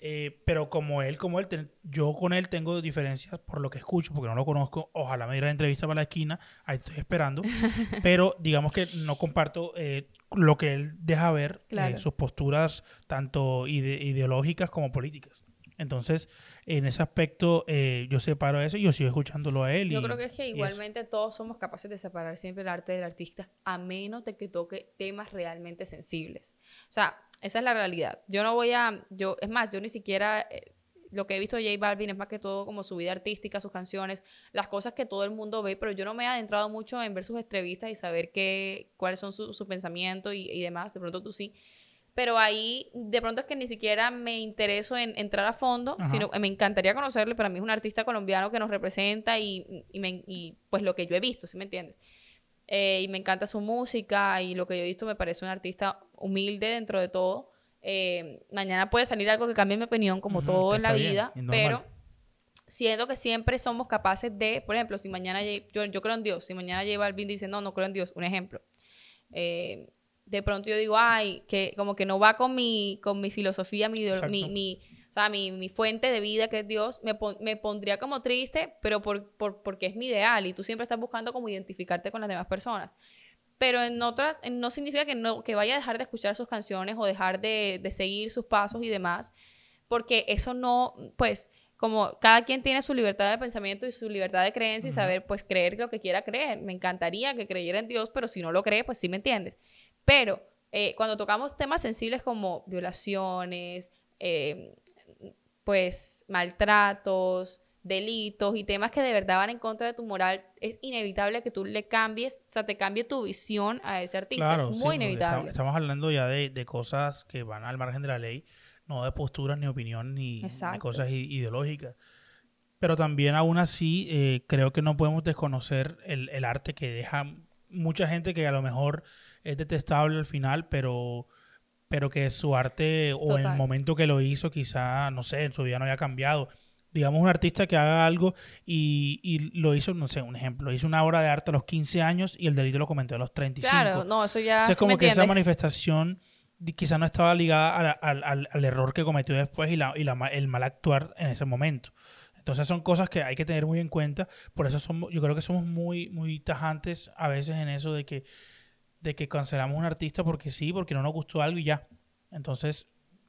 Eh, pero como él, como él, ten- yo con él tengo diferencias por lo que escucho, porque no lo conozco. Ojalá me diera entrevista para la esquina, ahí estoy esperando. pero digamos que no comparto eh, lo que él deja ver, eh, Claro. sus posturas tanto ide- ideológicas como políticas. Entonces, en ese aspecto, eh, yo separo eso y yo sigo escuchándolo a él. Yo y- creo que es que igualmente todos somos capaces de separar siempre el arte del artista, a menos de que toque temas realmente sensibles. O sea, esa es la realidad. Yo no voy a, yo, es más, yo ni siquiera, eh, lo que he visto de J Balvin es más que todo como su vida artística, sus canciones, las cosas que todo el mundo ve, pero yo no me he adentrado mucho en ver sus entrevistas y saber qué, cuáles son sus su pensamientos y, y demás. De pronto tú sí. Pero ahí, de pronto es que ni siquiera me intereso en entrar a fondo, Ajá. sino me encantaría conocerle. Para mí es un artista colombiano que nos representa y, y, me- y, pues lo que yo he visto, ¿sí me entiendes? Eh, y me encanta su música y lo que yo he visto me parece un artista humilde dentro de todo. Eh, mañana puede salir algo que cambie mi opinión, como todo en la bien, vida, pero siento que siempre somos capaces de, por ejemplo, si mañana yo, yo creo en Dios, si mañana J Balvin dice, no, no creo en Dios, un ejemplo. Eh, de pronto yo digo, ay, que como que no va con mi, con mi filosofía, mi, mi, sea, mi, mi fuente de vida que es Dios, me, pon- me pondría como triste, pero por, por- porque es mi ideal y tú siempre estás buscando como identificarte con las demás personas. Pero en otras, no significa que, no, que vaya a dejar de escuchar sus canciones o dejar de, de seguir sus pasos y demás, porque eso no, pues, como cada quien tiene su libertad de pensamiento y su libertad de creencia y saber, pues, creer lo que quiera creer. Me encantaría que creyera en Dios, pero si no lo cree, pues sí me entiendes. Pero eh, cuando tocamos temas sensibles como violaciones, eh, pues maltratos, delitos y temas que de verdad van en contra de tu moral, es inevitable que tú le cambies, o sea, te cambie tu visión a ese artista. Claro, es muy inevitable. esta- Estamos hablando ya de, de cosas que van al margen de la ley, no de posturas, ni opinión, ni, cosas ideológicas. Pero también aún así eh, creo que no podemos desconocer el, el arte que deja mucha gente que a lo mejor es detestable al final, pero, pero que su arte o en el momento que lo hizo quizá, no sé, en su vida no haya cambiado. Digamos un artista que haga algo y, y lo hizo, no sé, un ejemplo, hizo una obra de arte a los 15 años y el delito lo cometió a los 35. Claro, no, eso ya Entonces, me como que esa manifestación quizá no estaba ligada a la- al, al- error que cometió después y, la, y la el mal actuar en ese momento. Entonces son cosas que hay que tener muy en cuenta. Por eso somos, yo creo que somos muy, muy tajantes a veces en eso de que, de que cancelamos a un artista porque sí, porque no nos gustó algo y ya. Entonces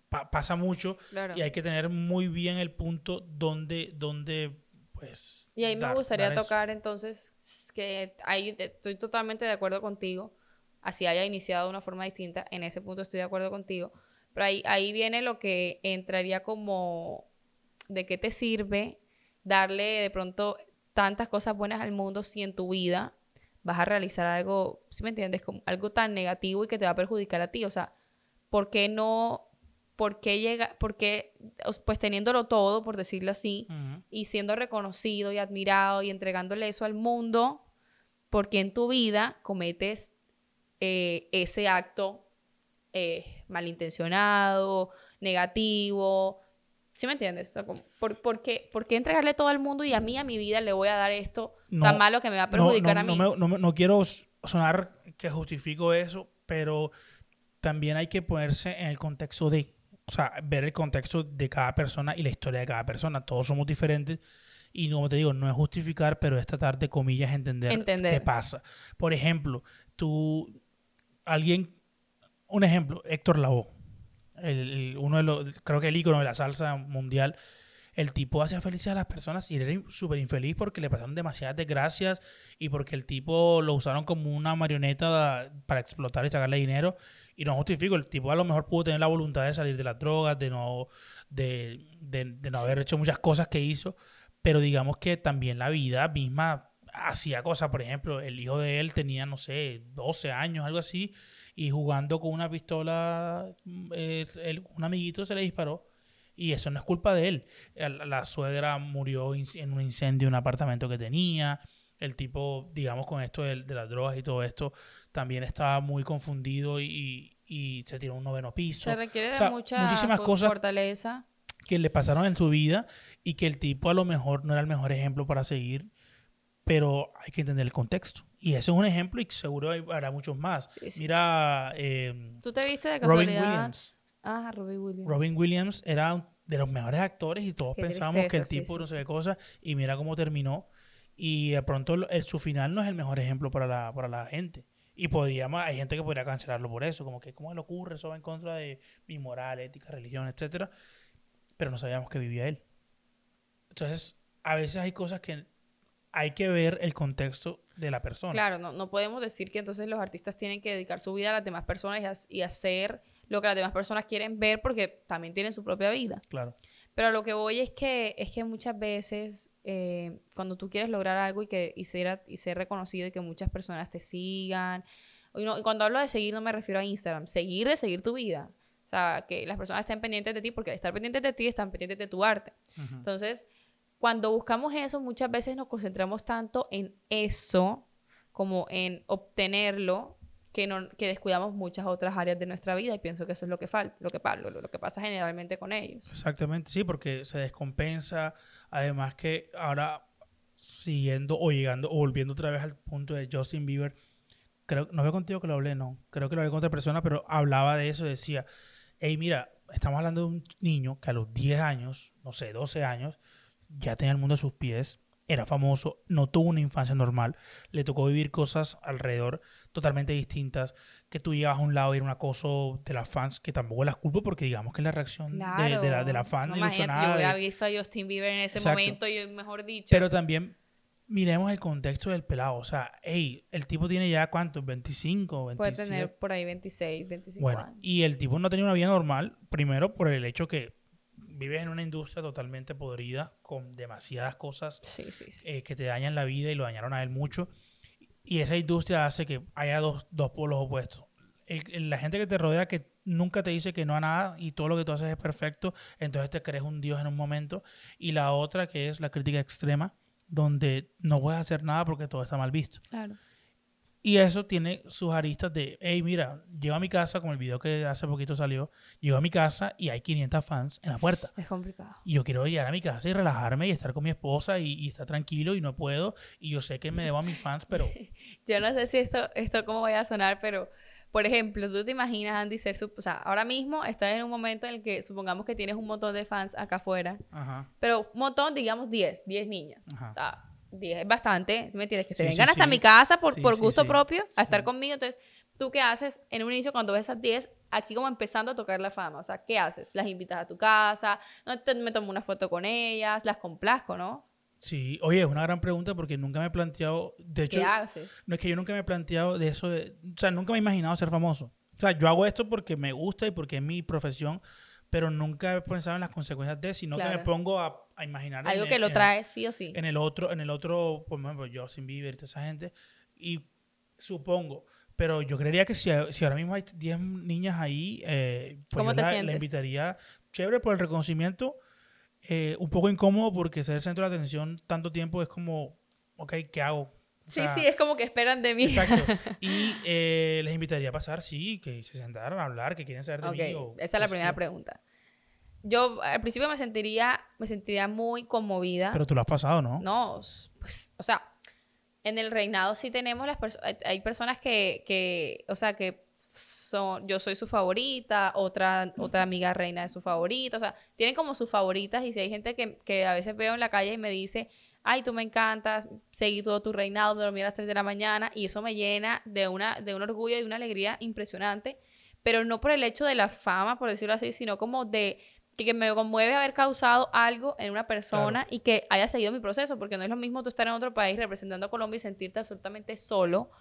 pa- pasa mucho Claro. y hay que tener muy bien el punto donde, donde pues... Y ahí me gustaría tocar entonces que ahí estoy totalmente de acuerdo contigo, así haya iniciado de una forma distinta, en ese punto estoy de acuerdo contigo, pero ahí, ahí viene lo que entraría como de qué te sirve darle de pronto tantas cosas buenas al mundo si en tu vida vas a realizar algo, si me entiendes? Como algo tan negativo y que te va a perjudicar a ti, o sea, ¿por qué no, por qué llega, por qué, pues teniéndolo todo, por decirlo así, y siendo reconocido y admirado y entregándole eso al mundo, porque en tu vida cometes eh, ese acto eh, malintencionado, negativo. ¿Sí me entiendes? O sea, como, ¿por, por qué, por qué entregarle todo al mundo y a mí, a mi vida, le voy a dar esto No, tan malo que me va a perjudicar no, a no mí? me- no me- no quiero sonar que justifico eso, pero también hay que ponerse en el contexto de, o sea, ver el contexto de cada persona y la historia de cada persona. Todos somos diferentes y como te digo, no es justificar, pero es tratar de comillas entender, Entender. qué pasa. Por ejemplo, tú, alguien, un ejemplo, Héctor Lavoe, el- uno de los, creo que el ícono de la salsa mundial, el tipo hacía felices a las personas y era súper infeliz porque le pasaron demasiadas desgracias y porque el tipo lo usaron como una marioneta para explotar y sacarle dinero. Y no justifico, el tipo a lo mejor pudo tener la voluntad de salir de las drogas, de no, de- de no haber hecho muchas cosas que hizo, pero digamos que también la vida misma hacía cosas. Por ejemplo, el hijo de él tenía, no sé, 12 años, algo así, y jugando con una pistola, mm, eh, un amiguito se le disparó. Y eso no es culpa de él. La suegra murió in- en un incendio en un apartamento que tenía. El tipo, digamos, con esto de, de las drogas y todo esto, también estaba muy confundido y, y se tiró a un noveno piso. Se requiere O sea, de mucha muchísimas cosas fortaleza. que le pasaron en su vida y que el tipo a lo mejor no era el mejor ejemplo para seguir, pero hay que entender el contexto. Y ese es un ejemplo y seguro habrá muchos más. Sí, sí, Mira, eh, ¿Tú te viste de Robin casualidad? Williams. Ah, Robin Williams. Robin Williams era de los mejores actores y todos Qué pensábamos que el tipo sí, no sé qué cosa y mira cómo terminó y de pronto el- su final no es el mejor ejemplo para la, para la gente y podíamos hay gente que podría cancelarlo por eso como que cómo le ocurre eso va en contra de mi moral ética religión etcétera pero no sabíamos que vivía él entonces a veces hay cosas que hay que ver el contexto de la persona Claro, no, no podemos decir que entonces los artistas tienen que dedicar su vida a las demás personas y, ha- y hacer lo que las demás personas quieren ver porque también tienen su propia vida. claro Pero lo que voy es que, es que muchas veces eh, cuando tú quieres lograr algo y, que, y, ser, y ser reconocido y que muchas personas te sigan, y, no- y cuando hablo de seguir no me refiero a Instagram, seguir de seguir tu vida. O sea, que las personas estén pendientes de ti porque al estar pendientes de ti están pendientes de tu arte. Entonces, cuando buscamos eso, muchas veces nos concentramos tanto en eso como en obtenerlo que, no, que descuidamos muchas otras áreas de nuestra vida y pienso que eso es lo que falta, lo que, lo, lo que pasa generalmente con ellos. Exactamente, sí, porque se descompensa. Además que ahora siguiendo o llegando o volviendo otra vez al punto de Justin Bieber, creo no fue contigo que lo hablé, no, creo que lo hablé con otra persona, pero hablaba de eso, decía, hey, mira, estamos hablando de un niño que a los 10 años, no sé, 12 años, ya tenía el mundo a sus pies, era famoso, no tuvo una infancia normal, le tocó vivir cosas alrededor totalmente distintas, que tú llegas a un lado y era un acoso de las fans, que tampoco las culpo porque digamos que es la reacción de, de la, de la fan No, ilusionada. Yo hubiera visto a Justin Bieber en ese Exacto. momento, y mejor dicho. pero también miremos el contexto del pelado, o sea, hey, el tipo tiene ya cuántos, 25, 27. puede tener por ahí 26, 25 Bueno, años. y el tipo no tenido una vida normal, primero por el hecho que vives en una industria totalmente podrida, con demasiadas cosas Sí, sí, sí. eh, que te dañan la vida y lo dañaron a él mucho. Y esa industria hace que haya dos, dos polos opuestos. El- el- la gente que te rodea que nunca te dice que no a nada y todo lo que tú haces es perfecto, entonces te crees un dios en un momento. Y la otra que es la crítica extrema, donde no puedes hacer nada porque todo está mal visto. Claro. Y eso tiene sus aristas de, hey, mira, llego a mi casa, como el video que hace poquito salió, llego a mi casa y hay 500 fans en la puerta. Es complicado. Y yo quiero llegar a mi casa y relajarme y estar con mi esposa y, y estar tranquilo y no puedo. Y yo sé que me debo a mis fans, pero Yo no sé si esto, esto cómo vaya a sonar, pero, por ejemplo, tú te imaginas, Andy, ser su... O sea, ahora mismo estás en un momento en el que supongamos que tienes un montón de fans acá afuera, Ajá. pero un montón, digamos 10, 10 niñas. Ajá. O sea, 10 es bastante, ¿sí ¿me entiendes? Que se Sí, vengan sí, hasta mi casa por, por gusto propio a estar conmigo. Entonces, ¿tú qué haces en un inicio cuando ves esas 10? Aquí como empezando a tocar la fama. O sea, ¿qué haces? Las invitas a tu casa, no te- me tomo una foto con ellas, las complazco, ¿no? Sí, oye, es una gran pregunta porque nunca me he planteado, de hecho, ¿Qué haces? no es que yo nunca me he planteado de eso, de- o sea, nunca me he imaginado ser famoso. O sea, yo hago esto porque me gusta y porque es mi profesión, pero nunca he pensado en las consecuencias de, sino que me Claro. pongo a, a imaginar Algo en que el- lo en- trae sí o sí. en el otro, en el otro, por ejemplo, Justin Bieber toda esa gente. Y supongo, pero yo creería que si, si ahora mismo hay 10 niñas ahí, eh, pues ¿Cómo yo te la, la invitaría chévere por el reconocimiento, eh, un poco incómodo porque ser el centro de atención tanto tiempo es como, ok, ¿qué hago? O Sí, sea, sí, es como que esperan de mí. Exacto. Y eh, les invitaría a pasar, sí, que se sentaran a hablar, que quieren saber de mí. o esa es la primera pregunta. Yo al principio me sentiría, me sentiría muy conmovida. Pero tú lo has pasado, ¿no? No, pues, o sea, en el reinado sí tenemos las personas, hay personas que, que, o sea, que son, yo soy su favorita, otra, otra amiga reina es su favorita, o sea, tienen como sus favoritas y si hay gente que, que a veces veo en la calle y me dice, ay, tú me encantas, seguí todo tu reinado, me dormí a las 3 de la mañana y eso me llena de, una, de un orgullo y una alegría impresionante, pero no por el hecho de la fama, por decirlo así, sino como de que, que me conmueve haber causado algo en una persona y que haya seguido mi proceso, porque no es lo mismo tú estar en otro país representando a Colombia y sentirte absolutamente solo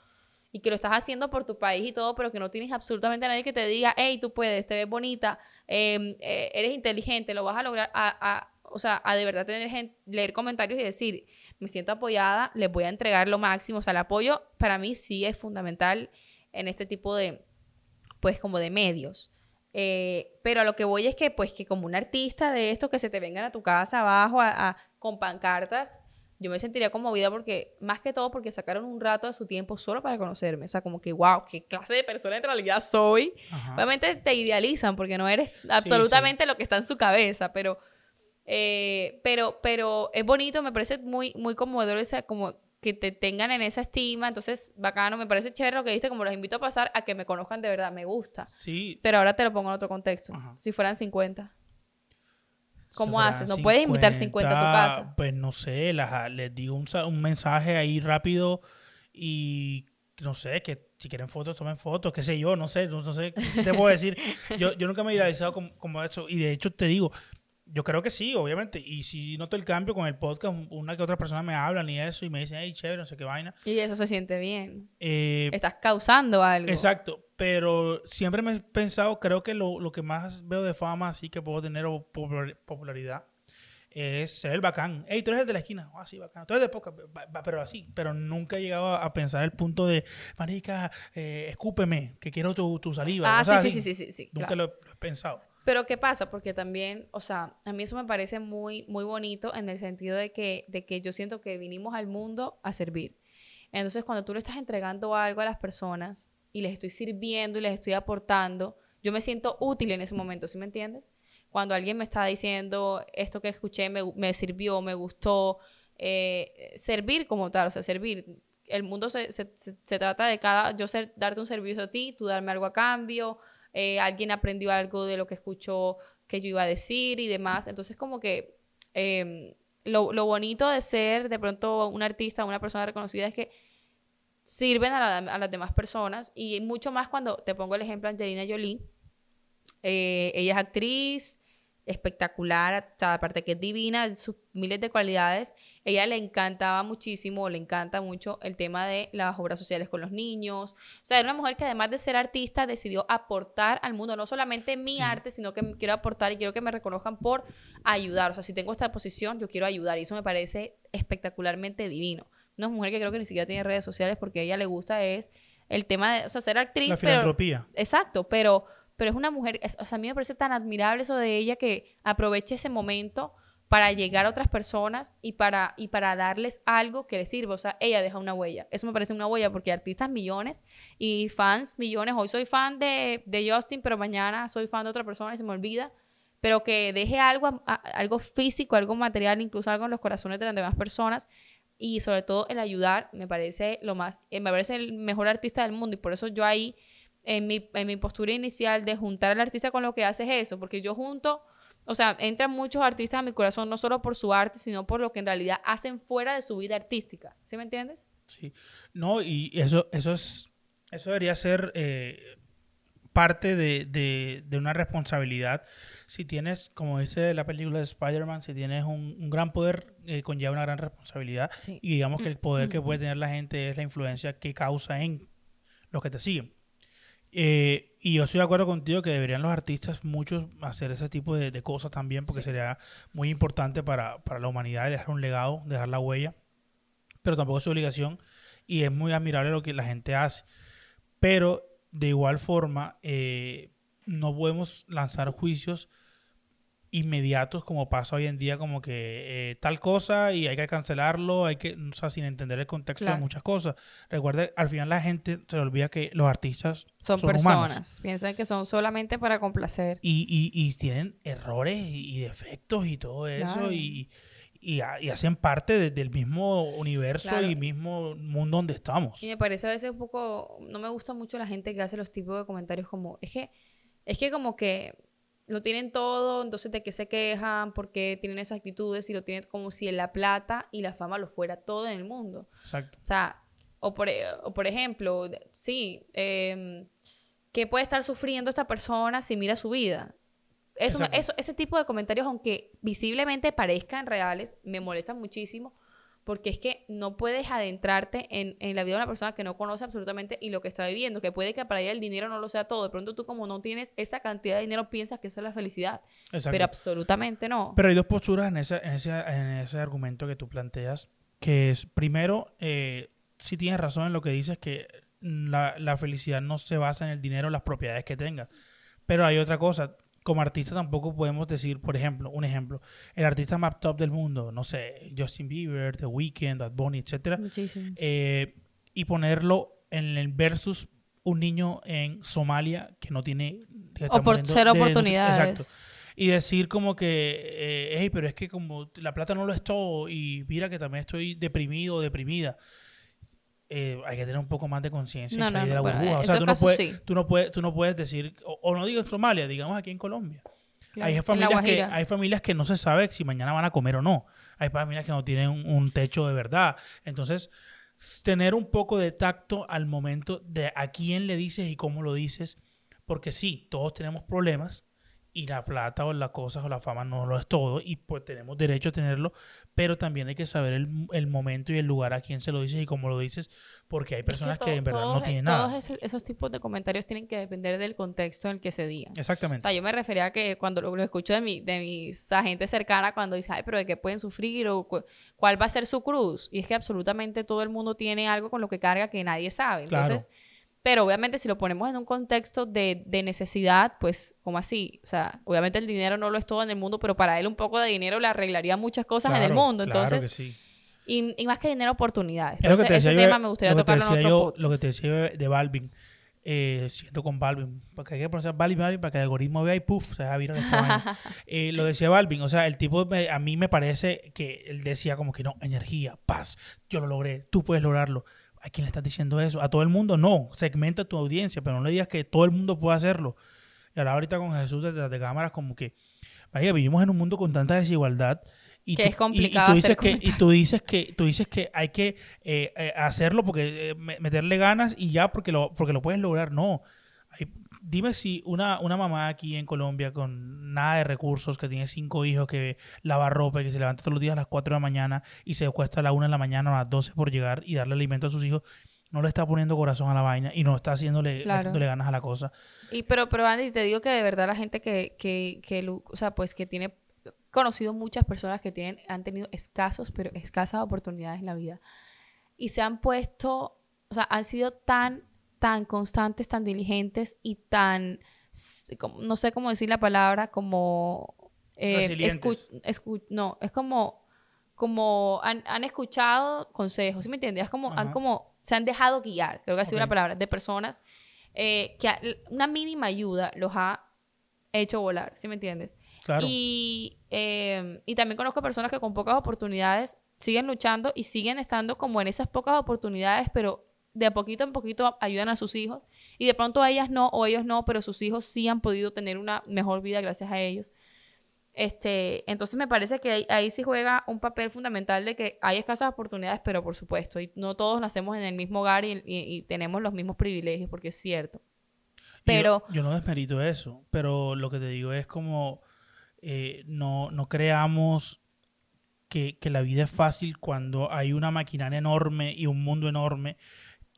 y que lo estás haciendo por tu país y todo, pero que no tienes absolutamente a nadie que te diga, hey, tú puedes, te ves bonita, eh, eh, eres inteligente, lo vas a lograr, a, a- o sea, a de verdad tener gen- leer comentarios y decir, me siento apoyada, les voy a entregar lo máximo, o sea, el apoyo para mí sí es fundamental en este tipo de, pues como de medios. Eh, pero a lo que voy es que, pues, que como un artista de esto, que se te vengan a tu casa abajo a, a- con pancartas, yo me sentiría conmovida porque, más que todo, porque sacaron un rato de su tiempo solo para conocerme. O sea, como que, wow, qué clase de persona en realidad soy. Ajá. Obviamente te idealizan porque no eres absolutamente lo que está en su cabeza, pero, eh, pero, pero es bonito, me parece muy, muy conmovedor esa, como que te tengan en esa estima. Entonces, bacano, me parece chévere lo que diste, como los invito a pasar a que me conozcan de verdad, me gusta. Sí, Pero ahora te lo pongo en otro contexto. Ajá. Si fueran 50. ¿Cómo haces? No puedes invitar 50 a tu casa. Pues no sé, las- les digo un, un mensaje ahí rápido y no sé, que si quieren fotos, tomen fotos, qué sé yo, no sé, no, no sé, ¿qué te puedo decir? Yo, yo nunca me he idealizado como, como eso y de hecho te digo, yo creo que sí, obviamente, y si noto el cambio con el podcast, una que otra persona me hablan y eso y me dicen, hey, chévere, no sé qué vaina. Y eso se siente bien. Eh, Estás causando algo. Exacto, pero siempre me he pensado, creo que lo, lo que más veo de fama así que puedo tener o popularidad es ser el bacán. Ey, tú eres el de la esquina. Ah, sí, bacán. Tú eres de poca, pero así. Pero nunca he llegado a pensar el punto de, marica, eh, escúpeme, que quiero tu, tu saliva. Ah, sí, sí, sí, sí, sí, sí, Nunca claro. lo he pensado. Pero ¿qué pasa? Porque también, o sea, a mí eso me parece muy, muy bonito en el sentido de que, de que yo siento que vinimos al mundo a servir. Entonces, cuando tú le estás entregando algo a las personas y les estoy sirviendo y les estoy aportando, yo me siento útil en ese momento, ¿sí me entiendes? Cuando alguien me está diciendo esto que escuché me, me sirvió, me gustó, eh, servir como tal, o sea, servir. El mundo se, se- se- se trata de cada, yo ser, darte un servicio a ti, tú darme algo a cambio, eh, alguien aprendió algo de lo que escuchó que yo iba a decir y demás. Entonces, como que eh, lo, lo bonito de ser de pronto un artista, una persona reconocida es que sirven a, la- a las demás personas y mucho más cuando te pongo el ejemplo Angelina Jolie. Eh, ella es actriz espectacular, o sea, aparte que es divina, sus miles de cualidades. Ella le encantaba muchísimo, le encanta mucho el tema de las obras sociales con los niños. O sea, era una mujer que además de ser artista decidió aportar al mundo, no solamente mi Sí. arte, sino que quiero aportar y quiero que me reconozcan por ayudar. O sea, si tengo esta posición, yo quiero ayudar y eso me parece espectacularmente divino. Una mujer que creo que ni siquiera tiene redes sociales porque a ella le gusta es el tema de, o sea, ser actriz, La pero filantropía. Exacto, pero, pero es una mujer, es- o sea, a mí me parece tan admirable eso de ella que aproveche ese momento para llegar a otras personas y para, y para darles algo que les sirva. O sea, ella deja una huella. Eso me parece una huella porque artistas millones y fans millones. Hoy soy fan de, de Justin, pero mañana soy fan de otra persona y se me olvida. Pero que deje algo, algo físico, algo material, incluso algo en los corazones de las demás personas. Y sobre todo el ayudar, me parece lo más, eh, me parece el mejor artista del mundo. Y por eso yo ahí en mi, en mi postura inicial de juntar al artista con lo que hace es eso, porque yo junto, o sea, entran muchos artistas a mi corazón, no solo por su arte, sino por lo que en realidad hacen fuera de su vida artística. ¿Sí me entiendes? Sí. No, y eso, eso es, eso debería ser eh, parte de, de- de una responsabilidad. Si tienes, como dice la película de Spider-Man, si tienes un, un gran poder, eh, conlleva una gran responsabilidad. Sí. Y digamos que el poder que puede tener la gente es la influencia que causa en los que te siguen. Eh, y yo estoy de acuerdo contigo que deberían los artistas, muchos, hacer ese tipo de, de cosas también, porque Sí. sería muy importante para, para la humanidad dejar un legado, dejar la huella. Pero tampoco es su obligación y es muy admirable lo que la gente hace. Pero de igual forma, eh, no podemos lanzar juicios inmediatos como pasa hoy en día, como que eh, tal cosa y hay que cancelarlo, hay que, o sea, sin entender el contexto de muchas cosas. Recuerde, al final la gente se le olvida que los artistas Son, Son personas. humanos. Piensan que son solamente para complacer. y, y, y tienen errores y, y defectos y todo eso Claro. y, y hacen parte de- del mismo universo Claro. y mismo mundo donde estamos. Y me parece a veces un poco, no me gusta mucho la gente que hace los tipos de comentarios como, es que, es que como que lo tienen todo, entonces de qué se quejan, por qué tienen esas actitudes y lo tienen como si la plata y la fama lo fuera todo en el mundo. Exacto. O sea, o por, e- o por ejemplo, sí, eh, ¿qué puede estar sufriendo esta persona si mira su vida? Eso, eso, ese tipo de comentarios, aunque visiblemente parezcan reales, me molestan muchísimo porque es que no puedes adentrarte en, en la vida de una persona que no conoce absolutamente y lo que está viviendo, que puede que para ella el dinero no lo sea todo. De pronto tú como no tienes esa cantidad de dinero piensas que eso es la felicidad, Exacto. pero absolutamente no. Pero hay dos posturas en ese, en ese, en ese argumento que tú planteas, que es, primero, eh, si tienes razón en lo que dices, que la, la felicidad no se basa en el dinero o las propiedades que tengas. Pero hay otra cosa, como artista tampoco podemos decir, por ejemplo, un ejemplo, el artista más top del mundo, no sé, Justin Bieber, The Weeknd, Bad Bunny, etcétera, Muchísimo. eh, y ponerlo en el versus un niño en Somalia que no tiene que muriendo cero de- oportunidades. Exacto. Y decir como que, eh, hey, pero es que como la plata no lo es todo y mira que también estoy deprimido o deprimida. Eh, hay que tener un poco más de conciencia y No, no, de la bueno, burbuja. o sea, tú no, puedes, sí. tú, no puedes, tú no puedes decir, o, o no digo en Somalia, digamos aquí en Colombia. Claro. Hay En familias, que, hay familias que no se sabe si mañana van a comer o no. Hay familias que no tienen un, un techo de verdad. Entonces, tener un poco de tacto al momento de a quién le dices y cómo lo dices. Porque sí, todos tenemos problemas y la plata o las cosas o la fama no lo es todo y pues tenemos derecho a tenerlo, pero también hay que saber el, el momento y el lugar a quién se lo dices y cómo lo dices, porque hay personas que, en verdad todos, no tienen todos nada. ese- esos tipos de comentarios tienen que depender del contexto en el que se digan. O Exactamente. sea, yo me refería a que cuando lo, lo escucho de, mi, de mis agentes cercanas, cuando dicen, ay, pero de qué pueden sufrir o cu- cuál va a ser su cruz. Y es que absolutamente todo el mundo tiene algo con lo que carga que nadie sabe. Claro. Pero obviamente si lo ponemos en un contexto de, de necesidad, pues, como así? O sea, obviamente el dinero no lo es todo en el mundo, pero para él un poco de dinero le arreglaría muchas cosas en el Claro, mundo. claro Entonces, que sí. y, y más que dinero, oportunidades. Es lo que Entonces, te decía ese yo, tema me gustaría tocarlo en otro yo- podcast. Lo que te decía de Balvin. Eh, siento con Balvin. Porque hay que pronunciar Balvin, Balvin para que el algoritmo vea y puff, se va a virar. Eh, lo decía Balvin. O sea, el tipo me- a mí me parece que él decía como que no, energía, paz. Yo lo logré, tú puedes lograrlo. ¿A quién le estás diciendo eso? ¿A todo el mundo? No. Segmenta tu audiencia, pero no le digas que todo el mundo puede hacerlo. Y ahora ahorita con Jesús detrás de cámaras como que, María, vivimos en un mundo con tanta desigualdad. Y Que tú- es complicado y, tú dices hacer que, y tú dices que tú dices que hay que eh, eh, hacerlo porque eh, me- meterle ganas y ya porque lo porque lo puedes lograr no Hay- dime si una, una mamá aquí en Colombia con nada de recursos que tiene cinco hijos que lava ropa y que se levanta todos los días a las 4 de la mañana y se acuesta a la 1 de la mañana o a las 12 por llegar y darle alimento a sus hijos no le está poniendo corazón a la vaina y no está haciéndole Claro. metiéndole ganas a la cosa Y pero, pero Andy, te digo que de verdad la gente que, que, que, o sea, pues que tiene conocido muchas personas que tienen, han tenido escasos, pero escasas oportunidades en la vida. Y se han puesto, o sea, han sido tan, tan constantes, tan diligentes y tan, no sé cómo decir la palabra, como... eh, escu- escu- no, es como, como han, han escuchado consejos, ¿sí me entiendes? Es como, han como, se han dejado guiar, creo que ha sido la palabra, de personas eh, que a- una mínima ayuda los ha hecho volar, ¿sí me entiendes? claro Y, eh, y también conozco personas que con pocas oportunidades siguen luchando y siguen estando como en esas pocas oportunidades, pero de a poquito en poquito ayudan a sus hijos. Y de pronto a ellas no o ellos no, pero sus hijos sí han podido tener una mejor vida gracias a ellos. Este, entonces me parece que ahí, ahí sí juega un papel fundamental de que hay escasas oportunidades, pero por supuesto, y no todos nacemos en el mismo hogar y, y- y tenemos los mismos privilegios, porque es cierto. Pero, yo, yo no desmerito eso, pero lo que te digo es como eh, no, no creamos que, que la vida es fácil cuando hay una maquinaria enorme y un mundo enorme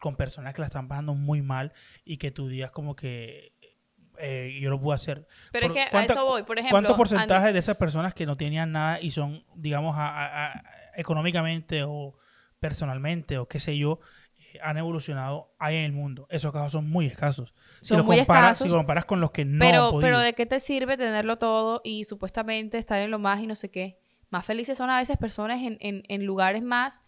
con personas que la están pasando muy mal y que tú digas como que eh, yo lo puedo hacer. pero es que a ¿cuánta- eso voy, por ejemplo. ¿Cuánto Andy- porcentaje de esas personas que no tenían nada y son, digamos, a- a- a- económicamente o personalmente o qué sé yo, eh, han evolucionado hay en el mundo? Esos casos son muy escasos. Si lo muy comparas, escasos, si lo comparas con los que no han pero, podido. pero ¿de qué te sirve tenerlo todo y supuestamente estar en lo más y no sé qué? Más felices son a veces personas en, en, en lugares más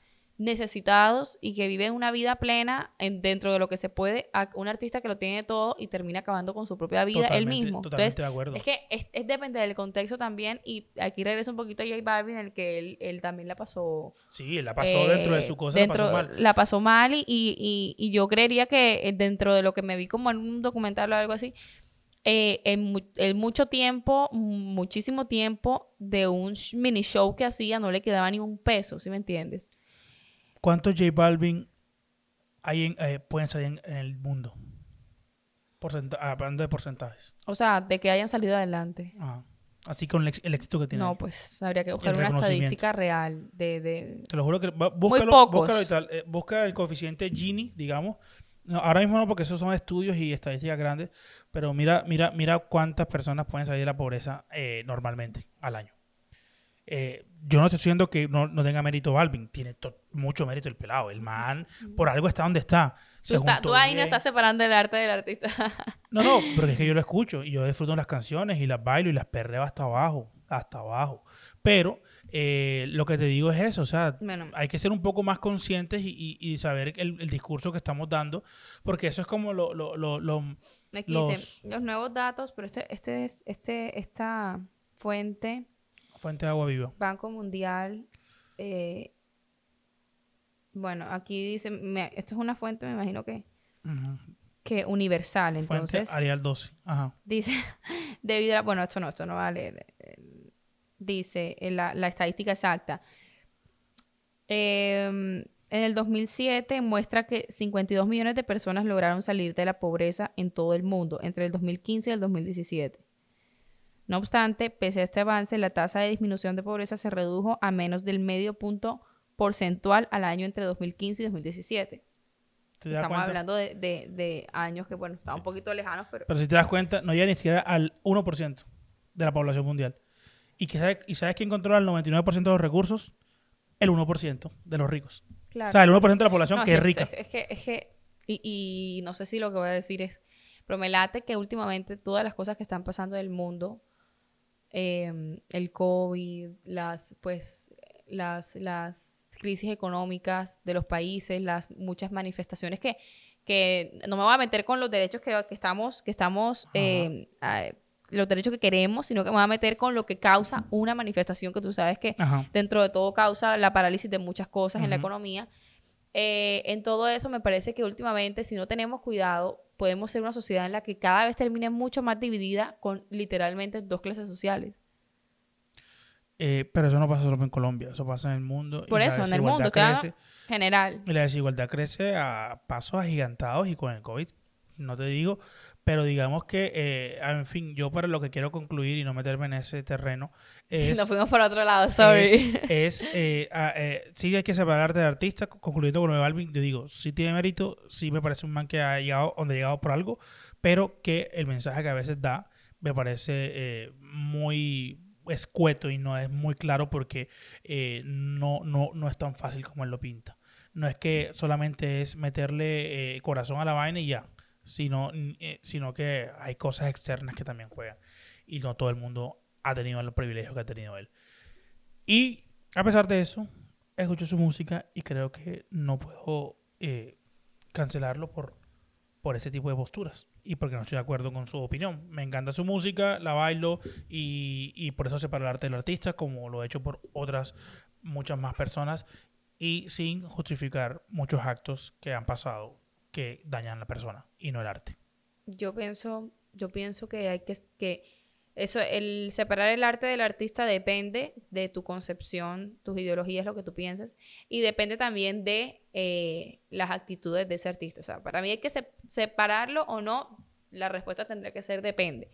necesitados y que viven una vida plena en, dentro de lo que se puede a un artista que lo tiene todo y termina acabando con su propia vida él Totalmente- mismo. Totalmente Entonces, de acuerdo. es que es, es depende del contexto también y aquí regreso un poquito a J Balvin en el que él, él también la pasó sí, la pasó eh, dentro de su cosa, dentro- la pasó mal. la pasó mal y, y- y- yo creería que eh, dentro de lo que me vi como en un documental o algo así, eh, en, mu- en mucho tiempo, muchísimo tiempo de un mini show que hacía no le quedaba ni un peso, ¿sí me entiendes? ¿Cuántos J Balvin hay en, eh, pueden salir en, en el mundo? Porcenta- ah, hablando de porcentajes. O sea, de que hayan salido adelante. Ajá. Así con el, éxito que tiene. No, pues habría que buscar una estadística real de... de- Te lo juro que va- búscalo, pocos. búscalo y tal, eh, busca el coeficiente Gini, digamos. No, ahora mismo no, porque esos son estudios y estadísticas grandes, pero mira, mira, mira cuántas personas pueden salir de la pobreza eh, normalmente al año. Eh, yo no estoy diciendo que no, no tenga mérito Balvin, tiene mucho mérito el pelado. El man, por algo está donde está. Tú, está- juntó tú ahí no estás separando el arte del artista. No, no, porque es que yo lo escucho y yo disfruto las canciones y las bailo y las perreo hasta abajo, hasta abajo. Pero eh, lo que te digo es eso, o sea, bueno, hay que ser un poco más conscientes y, y- y saber el, el discurso que estamos dando, porque eso es como lo... lo, lo, los- los nuevos datos, pero este, este es, este, esta fuente, fuente de agua viva. Banco Mundial, eh, bueno, aquí dice, me- esto es una fuente, me imagino que, que universal, Fuente entonces, Arial 12. Ajá. dice, debido a, bueno, esto no, esto no vale, dice la, la estadística exacta. Em, en el 2007 muestra que 52 millones de personas lograron salir de la pobreza en todo el mundo entre el 2015 y el 2017. No obstante, pese a este avance, la tasa de disminución de pobreza se redujo a menos del medio punto porcentual al año entre 2015 y 2017. ¿Te das Estamos cuenta? hablando de, de- de años que, bueno, están un poquito lejanos, pero... Pero si te das cuenta, no llega ni siquiera al 1% de la población mundial. ¿Y, que sabe- ¿Y sabes quién controla el 99% de los recursos? El 1% de los ricos. Claro. O sea, el 1% de la población No, que es rica. Es, es que, es que y, y no sé si lo que voy a decir es, pero me late que últimamente todas las cosas que están pasando en el mundo, eh, el COVID, las, pues, las, las crisis económicas de los países, las muchas manifestaciones que, que no me voy a meter con los derechos que, que estamos, que estamos, eh, ah, los derechos que queremos, sino que me voy a meter con lo que causa una manifestación que tú sabes que Ajá. dentro de todo causa la parálisis de muchas cosas en la economía. Eh, en todo eso me parece que últimamente, si no tenemos cuidado, podemos ser una sociedad en la que cada vez termine mucho más dividida con literalmente dos clases sociales. Eh, pero eso no pasa solo en Colombia, eso pasa en el mundo. Por eso, en el mundo, crece, General. y la desigualdad crece a pasos agigantados y con el COVID, no te digo, pero digamos que, eh, en fin, yo para lo que quiero concluir y no meterme en ese terreno, es, Nos fuimos por otro lado, sorry. es eh, ah, eh, sí hay que separarte del artista, concluyendo con lo de Balvin, yo digo, sí tiene mérito, sí me parece un man que ha llegado donde ha llegado por algo, pero que el mensaje que a veces da me parece eh, muy escueto y no es muy claro porque no, no, no es tan fácil como él lo pinta. No es que solamente es meterle corazón a la vaina y ya, sino, sino que hay cosas externas que también juegan. Y no todo el mundo ha tenido los privilegios que ha tenido él. Y a pesar de eso, escucho su música y creo que no puedo eh, cancelarlo por, por ese tipo de posturas y porque no estoy de acuerdo con su opinión. Me encanta su música, la bailo y, y por eso separo el arte del artista, como lo he hecho por otras muchas más personas y sin justificar muchos actos que han pasado que dañan a la persona y no el arte. Yo pienso, yo pienso que hay que eso, el separar el arte del artista depende de tu concepción, tus ideologías, lo que tú piensas, y depende también de eh, las actitudes de ese artista. O sea, para mí hay que se- separarlo o no, la respuesta tendría que ser depende.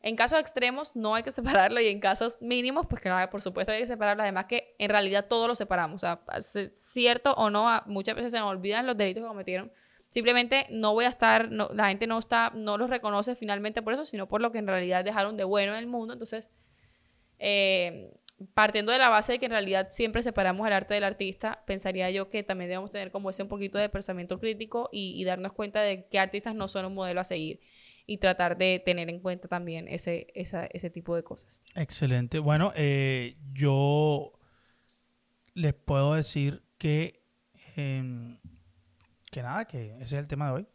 En casos extremos no hay que separarlo y en casos mínimos, pues claro, por supuesto hay que separarlo. Además que en realidad todo lo separamos. O sea, cierto o no, muchas veces se nos olvidan los delitos que cometieron. Simplemente no voy a estar, no- la gente no está, no los reconoce finalmente por eso, sino por lo que en realidad dejaron de bueno en el mundo. Entonces, eh, partiendo de la base de que en realidad siempre separamos el arte del artista, pensaría yo que también debemos tener como ese un poquito de pensamiento crítico y, darnos cuenta de que artistas no son un modelo a seguir y tratar de tener en cuenta también ese, esa- ese tipo de cosas. Excelente. Bueno, eh, yo les puedo decir que, em, que nada, que ese es el tema de hoy.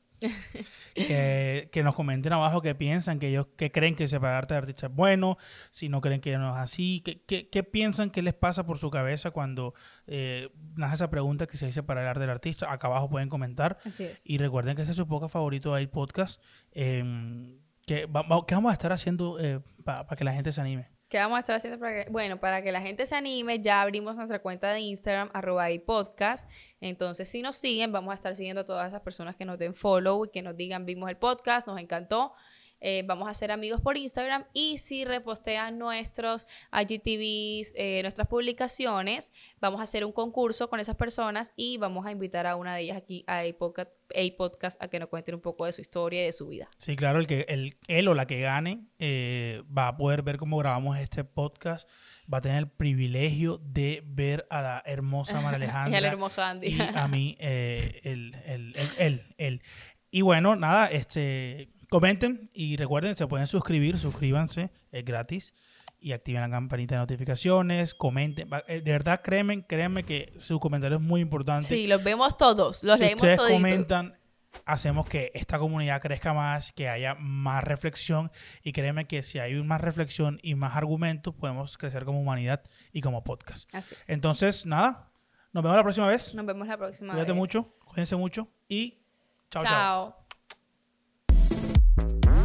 que, que nos comenten abajo qué piensan, que ellos que creen que separarte de artista es bueno, si no creen que no es así, qué, qué- qué piensan que les pasa por su cabeza cuando eh, nace esa pregunta que se dice para el arte del artista. Acá abajo pueden comentar. Así es. Y recuerden que ese es su podcast favorito de podcast. em, que, va- va- que vamos a estar haciendo para que la gente se anime. ¿Qué vamos a estar haciendo para que, bueno, para que la gente se anime, ya abrimos nuestra cuenta de Instagram, arroba y podcast. Entonces, si nos siguen, vamos a estar siguiendo a todas esas personas que nos den follow y que nos digan, vimos el podcast, nos encantó. Eh, vamos a ser amigos por Instagram y si repostean nuestros IGTVs, eh, nuestras publicaciones, vamos a hacer un concurso con esas personas y vamos a invitar a una de ellas aquí a A-Podcast, A-Podcast a que nos cuenten un poco de su historia y de su vida. Sí, claro, el que el, él o la que gane eh, va a poder ver cómo grabamos este podcast, va a tener el privilegio de ver a la hermosa María y Alejandra al hermoso Andy. y a mí, eh, el, el, el, él, él. Y bueno, nada, este, comenten y recuerden, se pueden suscribir, suscríbanse, es gratis. Y activen la campanita de notificaciones, comenten. Eh, De verdad, créanme, créanme que su comentario es muy importante. Sí, los vemos todos, los si leemos ustedes comentan, hacemos que esta comunidad crezca más, que haya más reflexión. Y créanme que si hay más reflexión y más argumentos, podemos crecer como humanidad y como podcast. Así es. Entonces, nada, nos vemos la próxima vez. Nos vemos la próxima Cuídate vez. mucho, cuídense mucho y chao, chao. chao. Bye.